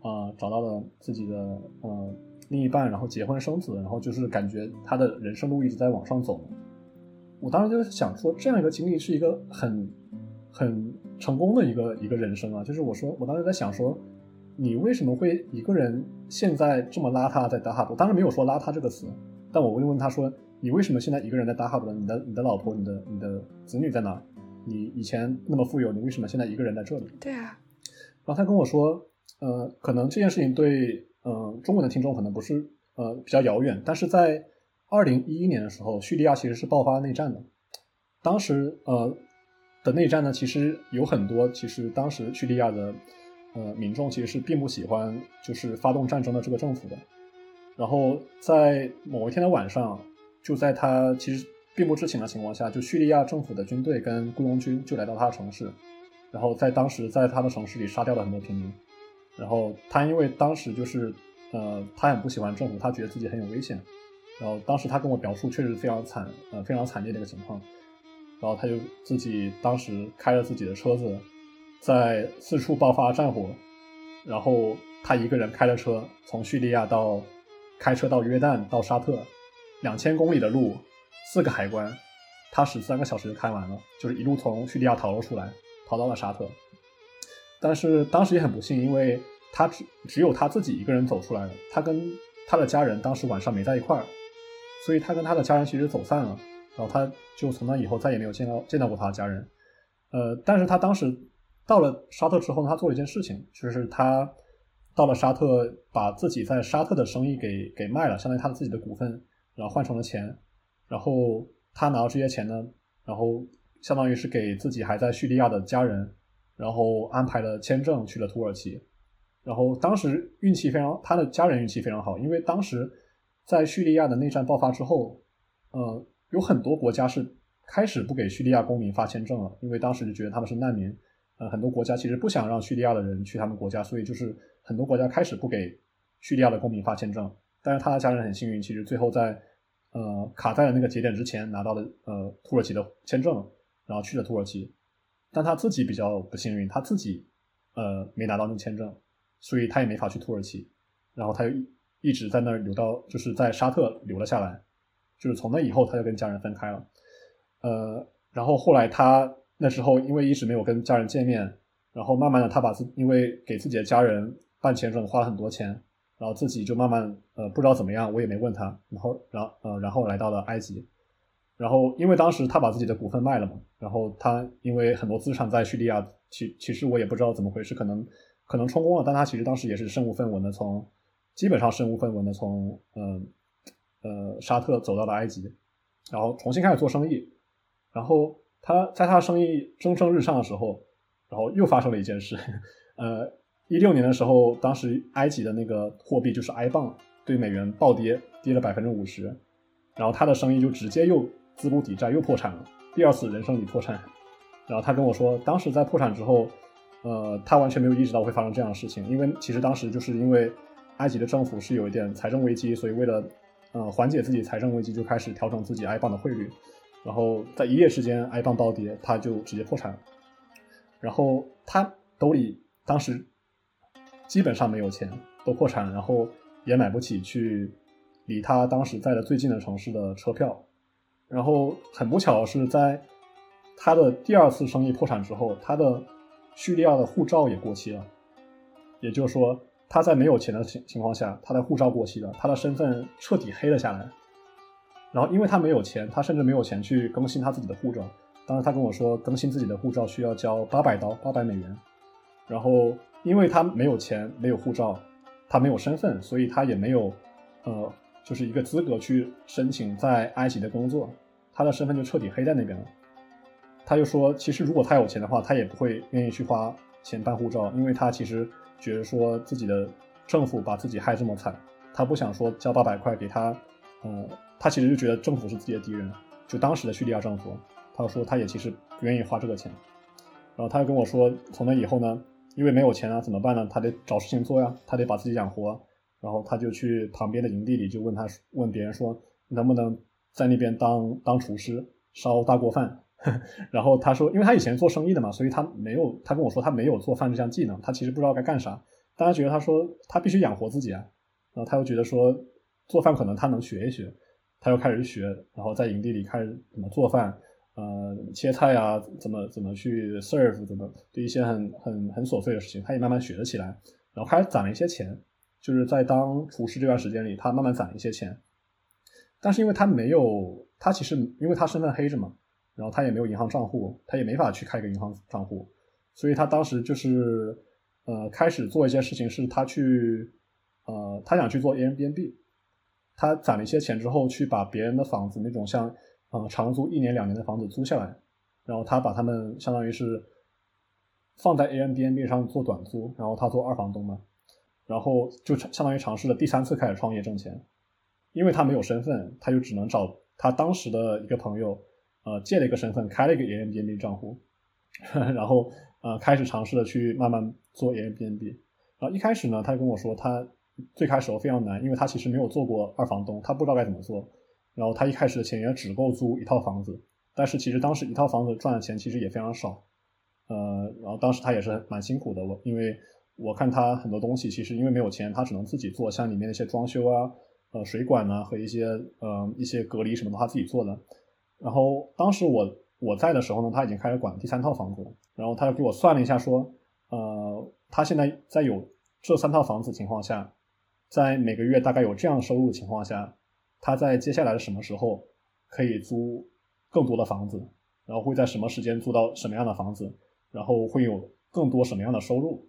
啊，找到了自己的呃另一半，然后结婚生子，然后就是感觉他的人生路一直在往上走。我当时就是想说，这样一个经历是一个很很成功的一个一个人生啊。就是我说，我当时在想说，你为什么会一个人现在这么邋遢在达哈布？当然没有说邋遢这个词，但我会问他说，你为什么现在一个人在达哈布？你的你的老婆、你的你的子女在哪？你以前那么富有，你为什么现在一个人在这里？对啊。然后他跟我说，呃，可能这件事情对呃中文的听众可能不是呃比较遥远，但是在。二零一一年的时候，叙利亚其实是爆发内战的。当时，呃，的内战呢，其实有很多，其实当时叙利亚的，呃，民众其实是并不喜欢就是发动战争的这个政府的。然后在某一天的晚上，就在他其实并不知情的情况下，就叙利亚政府的军队跟雇佣军就来到他的城市，然后在当时在他的城市里杀掉了很多平民。然后他因为当时就是，呃，他很不喜欢政府，他觉得自己很有危险。然后当时他跟我描述确实非常惨，呃，非常惨烈的一个情况。然后他就自己当时开着自己的车子，在四处爆发战火。然后他一个人开着车从叙利亚到开车到约旦到沙特，两千公里的路，四个海关，他十三个小时就开完了，就是一路从叙利亚逃了出来，逃到了沙特。但是当时也很不幸，因为他只只有他自己一个人走出来了，他跟他的家人当时晚上没在一块儿。所以他跟他的家人其实走散了，然后他就从那以后再也没有见到见到过他的家人。呃，但是他当时到了沙特之后呢，他做了一件事情，就是他到了沙特，把自己在沙特的生意给给卖了，相当于他自己的股份，然后换成了钱。然后他拿到这些钱呢，然后相当于是给自己还在叙利亚的家人，然后安排了签证去了土耳其。然后当时运气非常，他的家人运气非常好，因为当时。在叙利亚的内战爆发之后，呃，有很多国家是开始不给叙利亚公民发签证了，因为当时就觉得他们是难民。呃，很多国家其实不想让叙利亚的人去他们国家，所以就是很多国家开始不给叙利亚的公民发签证。但是他的家人很幸运，其实最后在呃卡在了那个节点之前拿到了呃土耳其的签证，然后去了土耳其。但他自己比较不幸运，他自己呃没拿到那个签证，所以他也没法去土耳其，然后他就一直在那儿留到，就是在沙特留了下来，就是从那以后他就跟家人分开了，呃，然后后来他那时候因为一直没有跟家人见面，然后慢慢的他把自因为给自己的家人办签证花了很多钱，然后自己就慢慢呃不知道怎么样，我也没问他，然后然呃然后来到了埃及。然后，因为当时他把自己的股份卖了嘛，然后他因为很多资产在叙利亚，其其实我也不知道怎么回事，可能可能充公了，但他其实当时也是身无分文的，从基本上身无分文的从嗯呃沙特走到了埃及，然后重新开始做生意，然后他在他生意蒸蒸日上的时候，然后又发生了一件事，呃，一六年的时候，当时埃及的那个货币就是埃镑对美元暴跌，跌了百分之五十，然后他的生意就直接又。资不抵债又破产了，第二次人生里破产。然后他跟我说，当时在破产之后，呃，他完全没有意识到会发生这样的事情，因为其实当时就是因为埃及的政府是有一点财政危机，所以为了呃缓解自己财政危机，就开始调整自己埃镑的汇率。然后在一夜之间，埃镑暴跌，他就直接破产了。然后他兜里当时基本上没有钱，都破产，然后也买不起去离他当时在的最近的城市的车票。然后很不巧是在他的第二次生意破产之后，他的叙利亚的护照也过期了。也就是说，他在没有钱的情情况下，他的护照过期了，他的身份彻底黑了下来。然后因为他没有钱，他甚至没有钱去更新他自己的护照。当时他跟我说，更新自己的护照需要交八百刀，八百美元。然后因为他没有钱，没有护照，他没有身份，所以他也没有呃，就是一个资格去申请在埃及的工作。他的身份就彻底黑在那边了。他就说，其实如果他有钱的话，他也不会愿意去花钱办护照，因为他其实觉得说自己的政府把自己害这么惨，他不想说交八百块给他，呃，他其实就觉得政府是自己的敌人，就当时的叙利亚政府。他说他也其实不愿意花这个钱。然后他又跟我说，从那以后呢，因为没有钱啊，怎么办呢？他得找事情做呀，他得把自己养活。然后他就去旁边的营地里就问他问别人说，能不能？在那边当当厨师烧大锅饭，然后他说，因为他以前做生意的嘛，所以他没有，他跟我说他没有做饭这项技能，他其实不知道该干啥。大家觉得他说他必须养活自己啊，然后他又觉得说做饭可能他能学一学，他又开始学，然后在营地里开始怎么做饭，呃，切菜啊，怎么怎么去 serve，怎么对一些很很很琐碎的事情，他也慢慢学了起来，然后开始攒了一些钱，就是在当厨师这段时间里，他慢慢攒了一些钱。但是因为他没有，他其实因为他身份黑着嘛，然后他也没有银行账户，他也没法去开个银行账户，所以他当时就是呃开始做一些事情，是他去呃他想去做 Airbnb，他攒了一些钱之后，去把别人的房子那种像呃长租一年两年的房子租下来，然后他把他们相当于是放在 Airbnb 上做短租，然后他做二房东嘛，然后就相当于尝试了第三次开始创业挣钱。因为他没有身份，他就只能找他当时的一个朋友，呃，借了一个身份，开了一个 Airbnb 账户，然后呃，开始尝试的去慢慢做 Airbnb。然后一开始呢，他就跟我说，他最开始非常难，因为他其实没有做过二房东，他不知道该怎么做。然后他一开始的钱也只够租一套房子，但是其实当时一套房子赚的钱其实也非常少。呃，然后当时他也是蛮辛苦的，我因为我看他很多东西，其实因为没有钱，他只能自己做，像里面那些装修啊。呃，水管呢和一些呃一些隔离什么的，他自己做的。然后当时我我在的时候呢，他已经开始管第三套房子了。然后他又给我算了一下，说，呃，他现在在有这三套房子情况下，在每个月大概有这样收入的情况下，他在接下来的什么时候可以租更多的房子，然后会在什么时间租到什么样的房子，然后会有更多什么样的收入。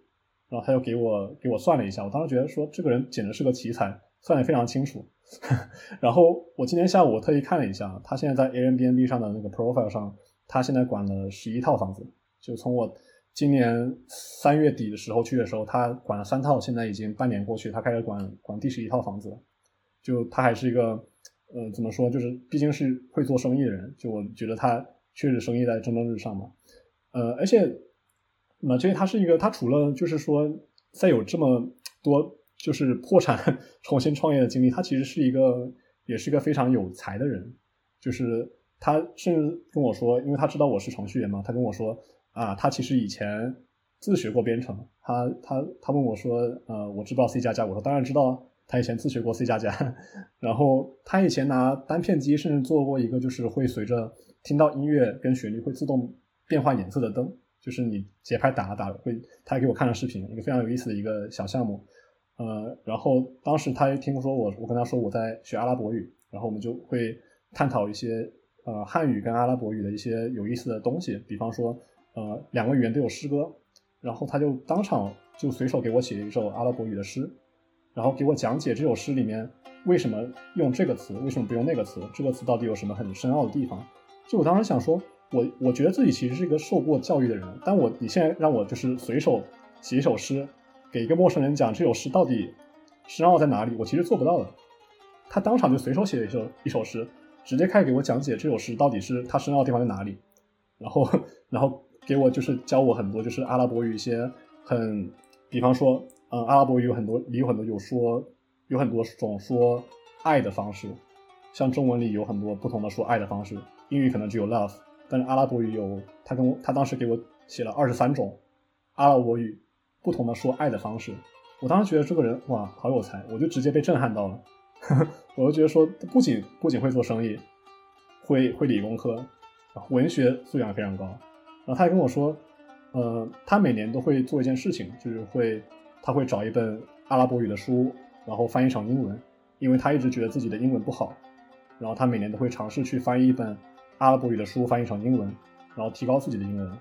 然后他又给我给我算了一下，我当时觉得说这个人简直是个奇才。算的非常清楚，然后我今天下午我特意看了一下，他现在在 Airbnb 上的那个 profile 上，他现在管了十一套房子，就从我今年三月底的时候去的时候，他管了三套，现在已经半年过去，他开始管管第十一套房子了。就他还是一个，呃，怎么说，就是毕竟是会做生意的人，就我觉得他确实生意在蒸蒸日上嘛。呃，而且，那这他是一个，他除了就是说再有这么多。就是破产重新创业的经历，他其实是一个，也是一个非常有才的人。就是他甚至跟我说，因为他知道我是程序员嘛，他跟我说啊，他其实以前自学过编程。他他他问我说，呃，我知不知道 C 加加？我说当然知道。他以前自学过 C 加加，然后他以前拿单片机，甚至做过一个就是会随着听到音乐跟旋律会自动变换颜色的灯，就是你节拍打着打会，他还给我看了视频，一个非常有意思的一个小项目。呃，然后当时他听说我，我跟他说我在学阿拉伯语，然后我们就会探讨一些呃汉语跟阿拉伯语的一些有意思的东西，比方说呃两个语言都有诗歌，然后他就当场就随手给我写了一首阿拉伯语的诗。然后给我讲解这首诗里面为什么用这个词，为什么不用那个词，这个词到底有什么很深奥的地方？就我当时想说，我我觉得自己其实是一个受过教育的人，但我你现在让我就是随手写一首诗，给一个陌生人讲这首诗到底深奥在哪里，我其实做不到的。他当场就随手写了一首一首诗，直接开始给我讲解这首诗到底是它深奥的地方在哪里，然后然后给我就是教我很多就是阿拉伯语一些很，比方说。嗯，阿拉伯语有很多，里有很多有说，有很多种说爱的方式，像中文里有很多不同的说爱的方式。英语可能只有 love，但是阿拉伯语有，他跟我他当时给我写了二十三种阿拉伯语不同的说爱的方式。我当时觉得这个人哇，好有才，我就直接被震撼到了。我就觉得说，不仅不仅会做生意，会会理工科，文学素养非常高。然后他还跟我说，呃，他每年都会做一件事情，就是会。他会找一本阿拉伯语的书，然后翻译成英文，因为他一直觉得自己的英文不好，然后他每年都会尝试去翻译一本阿拉伯语的书，翻译成英文，然后提高自己的英文。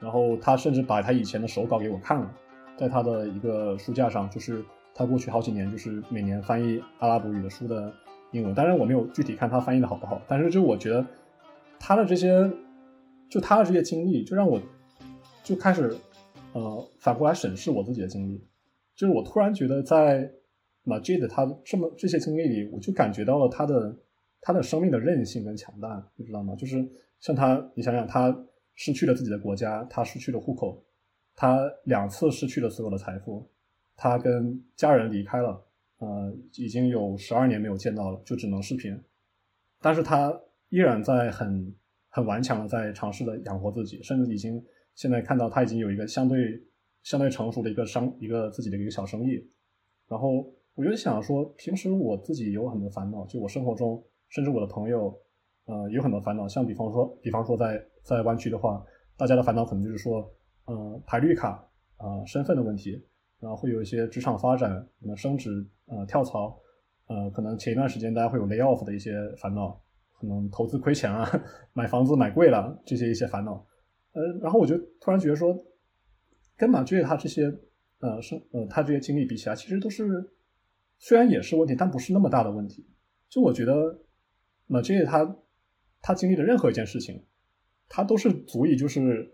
然后他甚至把他以前的手稿给我看了，在他的一个书架上，就是他过去好几年就是每年翻译阿拉伯语的书的英文。当然我没有具体看他翻译的好不好，但是就我觉得他的这些，就他的这些经历，就让我就开始呃反过来审视我自己的经历。就是我突然觉得，在马 j 的他这么这些经历里，我就感觉到了他的他的生命的韧性跟强大，你知道吗？就是像他，你想想，他失去了自己的国家，他失去了户口，他两次失去了所有的财富，他跟家人离开了，呃，已经有十二年没有见到了，就只能视频，但是他依然在很很顽强的在尝试着养活自己，甚至已经现在看到他已经有一个相对。相对成熟的一个商，一个自己的一个小生意，然后我就想说，平时我自己有很多烦恼，就我生活中，甚至我的朋友，呃，有很多烦恼。像比方说，比方说在在湾区的话，大家的烦恼可能就是说，呃，排绿卡啊，身份的问题，然后会有一些职场发展，可能升职，呃，跳槽，呃，可能前一段时间大家会有 lay off 的一些烦恼，可能投资亏钱啊，买房子买贵了这些一些烦恼，呃，然后我就突然觉得说。跟马俊他这些，呃，是呃，他这些经历比起来，其实都是虽然也是问题，但不是那么大的问题。就我觉得，马俊他他经历的任何一件事情，他都是足以就是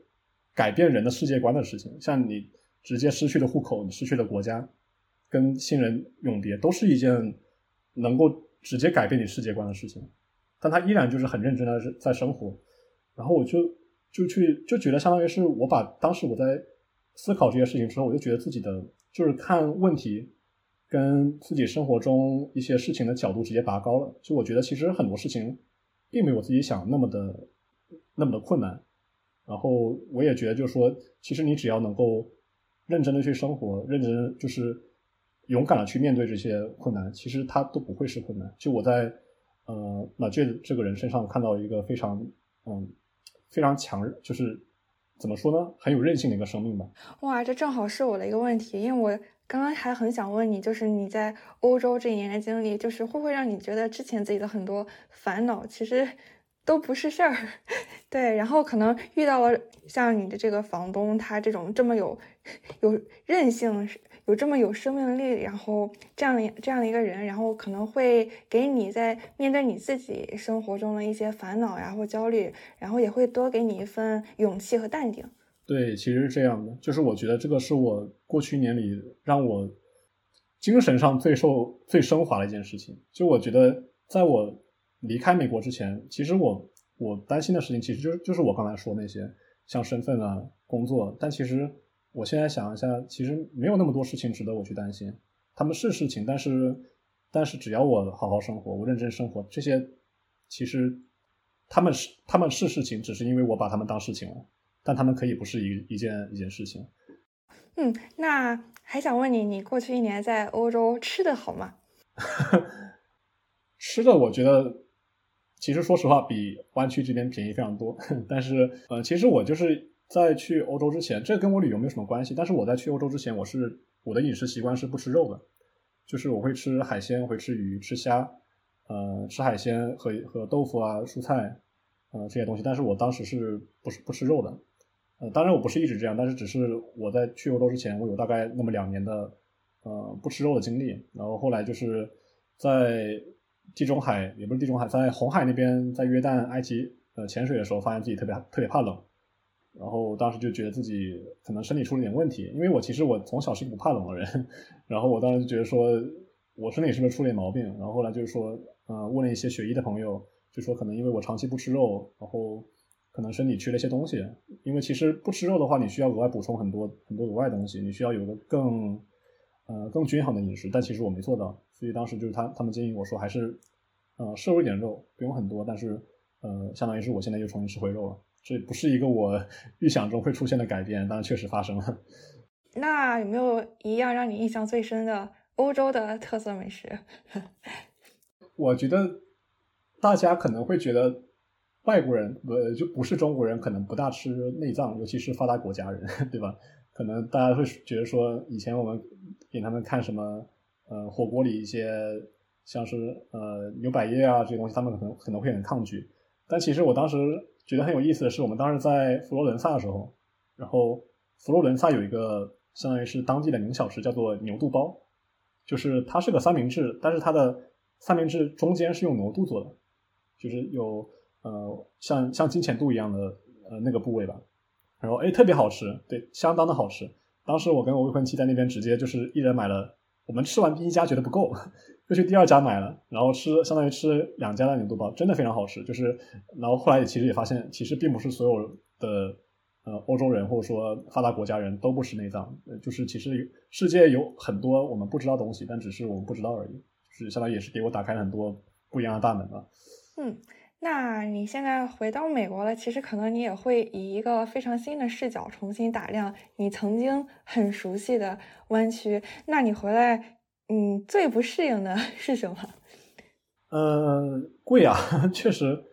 改变人的世界观的事情。像你直接失去了户口，你失去了国家，跟亲人永别，都是一件能够直接改变你世界观的事情。但他依然就是很认真的在生活。然后我就就去就觉得，相当于是我把当时我在。思考这些事情之后，我就觉得自己的就是看问题跟自己生活中一些事情的角度直接拔高了。就我觉得其实很多事情并没有我自己想那么的那么的困难。然后我也觉得就是说，其实你只要能够认真的去生活，认真就是勇敢的去面对这些困难，其实它都不会是困难。就我在呃马这这个人身上看到一个非常嗯非常强，就是。怎么说呢？很有韧性的一个生命吧。哇，这正好是我的一个问题，因为我刚刚还很想问你，就是你在欧洲这一年的经历，就是会不会让你觉得之前自己的很多烦恼其实都不是事儿？对，然后可能遇到了像你的这个房东，他这种这么有有韧性。有这么有生命力，然后这样的这样的一个人，然后可能会给你在面对你自己生活中的一些烦恼呀或焦虑，然后也会多给你一份勇气和淡定。对，其实是这样的，就是我觉得这个是我过去一年里让我精神上最受最升华的一件事情。就我觉得，在我离开美国之前，其实我我担心的事情，其实就是就是我刚才说那些，像身份啊、工作，但其实。我现在想一下，其实没有那么多事情值得我去担心。他们是事情，但是，但是只要我好好生活，我认真生活，这些其实他们是他们是事情，只是因为我把他们当事情了。但他们可以不是一一件一件事情。嗯，那还想问你，你过去一年在欧洲吃的好吗？吃的我觉得，其实说实话，比湾区这边便宜非常多。但是，呃，其实我就是在去欧洲之前，这跟我旅游没有什么关系。但是我在去欧洲之前，我是我的饮食习惯是不吃肉的，就是我会吃海鲜，会吃鱼、吃虾，呃，吃海鲜和和豆腐啊、蔬菜，呃，这些东西。但是我当时是不是不吃肉的？呃，当然我不是一直这样，但是只是我在去欧洲之前，我有大概那么两年的呃不吃肉的经历。然后后来就是在。地中海也不是地中海，在红海那边，在约旦、埃及呃潜水的时候，发现自己特别特别怕冷，然后当时就觉得自己可能身体出了点问题，因为我其实我从小是不怕冷的人，然后我当时就觉得说我身体是不是出了点毛病，然后后来就是说，呃，问了一些学医的朋友，就说可能因为我长期不吃肉，然后可能身体缺了一些东西，因为其实不吃肉的话，你需要额外补充很多很多额外东西，你需要有个更呃更均衡的饮食，但其实我没做到。所以当时就是他他们建议我说还是，呃摄入一点肉，不用很多，但是呃相当于是我现在又重新吃回肉了，这不是一个我 预想中会出现的改变，但是确实发生了。那有没有一样让你印象最深的欧洲的特色美食？我觉得大家可能会觉得外国人呃就不是中国人，可能不大吃内脏，尤其是发达国家人，对吧？可能大家会觉得说以前我们给他们看什么。呃，火锅里一些像是呃牛百叶啊这些东西，他们可能可能会很抗拒。但其实我当时觉得很有意思的是，我们当时在佛罗伦萨的时候，然后佛罗伦萨有一个相当于是当地的名小吃，叫做牛肚包，就是它是个三明治，但是它的三明治中间是用牛肚做的，就是有呃像像金钱肚一样的呃那个部位吧。然后哎，特别好吃，对，相当的好吃。当时我跟我未婚妻在那边直接就是一人买了。我们吃完第一家觉得不够，又去第二家买了，然后吃相当于吃两家的牛肚包，真的非常好吃。就是，然后后来也其实也发现，其实并不是所有的呃欧洲人或者说发达国家人都不吃内脏，就是其实世界有很多我们不知道东西，但只是我们不知道而已。就是相当于也是给我打开了很多不一样的大门吧。嗯。那你现在回到美国了，其实可能你也会以一个非常新的视角重新打量你曾经很熟悉的湾区。那你回来，嗯，最不适应的 是什么？呃，贵啊，确实，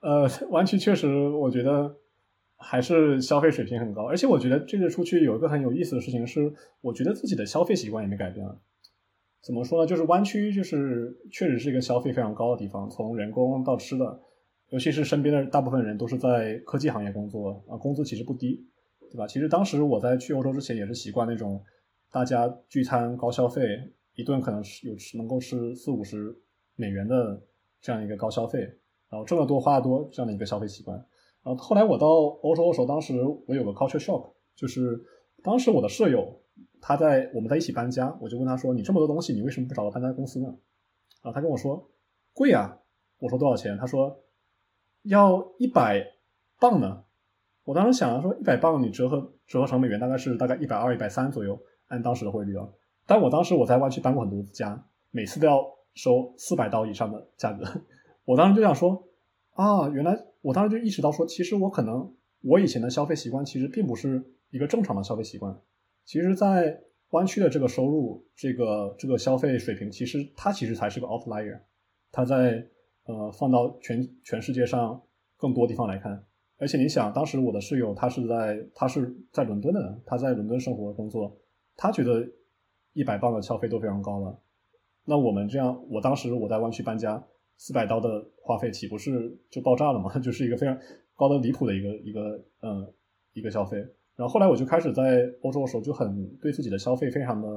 呃，湾区确实，我觉得还是消费水平很高。而且我觉得这次出去有一个很有意思的事情是，我觉得自己的消费习惯也没改变。怎么说呢？就是湾区，就是确实是一个消费非常高的地方，从人工到吃的，尤其是身边的大部分人都是在科技行业工作啊，工资其实不低，对吧？其实当时我在去欧洲之前也是习惯那种大家聚餐高消费，一顿可能是有吃能够吃四五十美元的这样一个高消费，然后挣得多花得多这样的一个消费习惯。然后后来我到欧洲的时候，当时我有个 culture shock，就是当时我的舍友。他在我们在一起搬家，我就问他说：“你这么多东西，你为什么不找个搬家公司呢？”啊，他跟我说：“贵啊。”我说：“多少钱？”他说：“要一百磅呢。”我当时想说：“一百磅你折合折合成美元大概是大概一百二、一百三左右，按当时的汇率啊。”但我当时我在湾区搬过很多家，每次都要收四百刀以上的价格。我当时就想说：“啊，原来我当时就意识到说，其实我可能我以前的消费习惯其实并不是一个正常的消费习惯。”其实，在湾区的这个收入、这个这个消费水平，其实它其实才是个 outlier。它在呃放到全全世界上更多地方来看，而且你想，当时我的室友他是在他是在伦敦的，他在伦敦生活工作，他觉得一百磅的消费都非常高了。那我们这样，我当时我在湾区搬家，四百刀的花费岂不是就爆炸了吗？就是一个非常高的离谱的一个一个嗯一个消费。然后后来我就开始在欧洲的时候就很对自己的消费非常的，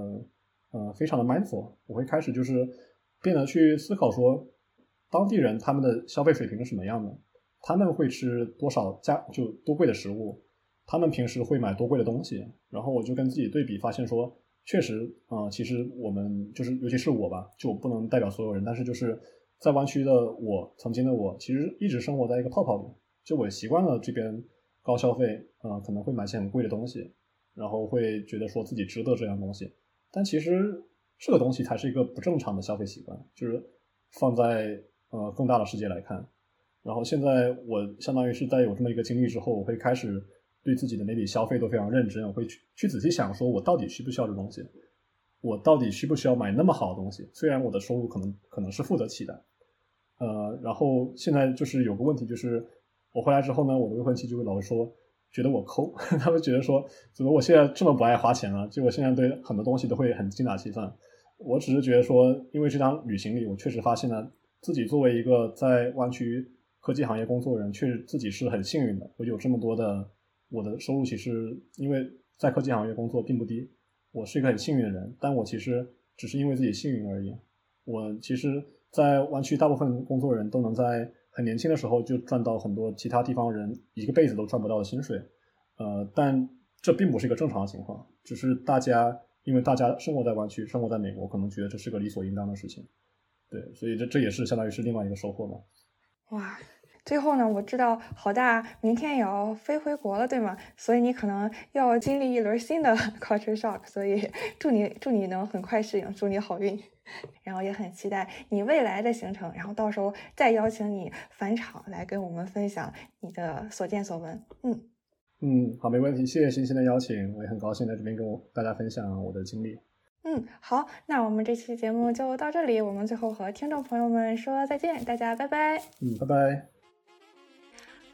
呃，非常的 mindful。我会开始就是变得去思考说，当地人他们的消费水平是什么样的？他们会吃多少价就多贵的食物？他们平时会买多贵的东西？然后我就跟自己对比，发现说，确实啊，其实我们就是尤其是我吧，就不能代表所有人，但是就是在湾区的我，曾经的我，其实一直生活在一个泡泡里，就我习惯了这边。高消费，呃，可能会买些很贵的东西，然后会觉得说自己值得这样东西，但其实这个东西才是一个不正常的消费习惯，就是放在呃更大的世界来看。然后现在我相当于是在有这么一个经历之后，我会开始对自己的每笔消费都非常认真，我会去去仔细想，说我到底需不需要这东西，我到底需不需要买那么好的东西？虽然我的收入可能可能是付得起的，呃，然后现在就是有个问题，就是我回来之后呢，我的未婚妻就会老是说，觉得我抠，他们觉得说，怎么我现在这么不爱花钱了？就我现在对很多东西都会很精打细算。我只是觉得说，因为这趟旅行里，我确实发现了自己作为一个在湾区科技行业工作人，确实自己是很幸运的。我有这么多的，我的收入其实因为在科技行业工作并不低，我是一个很幸运的人。但我其实只是因为自己幸运而已。我其实，在湾区大部分工作人都能在很年轻的时候就赚到很多其他地方人一个辈子都赚不到的薪水。呃，但这并不是一个正常的情况，只是大家。因为大家生活在湾区，生活在美国，可能觉得这是个理所应当的事情，对，所以这这也是相当于是另外一个收获嘛。哇，最后呢，我知道好大明天也要飞回国了，对吗？所以你可能要经历一轮新的 culture shock，所以 祝你祝你能很快适应，祝你好运，然后也很期待你未来的行程，然后到时候再邀请你返场来跟我们分享你的所见所闻，嗯。嗯，好，没问题，谢谢欣欣的邀请，我也很高兴在这边跟我大家分享我的经历。嗯，好，那我们这期节目就到这里，我们最后和听众朋友们说再见，大家拜拜。嗯，拜拜。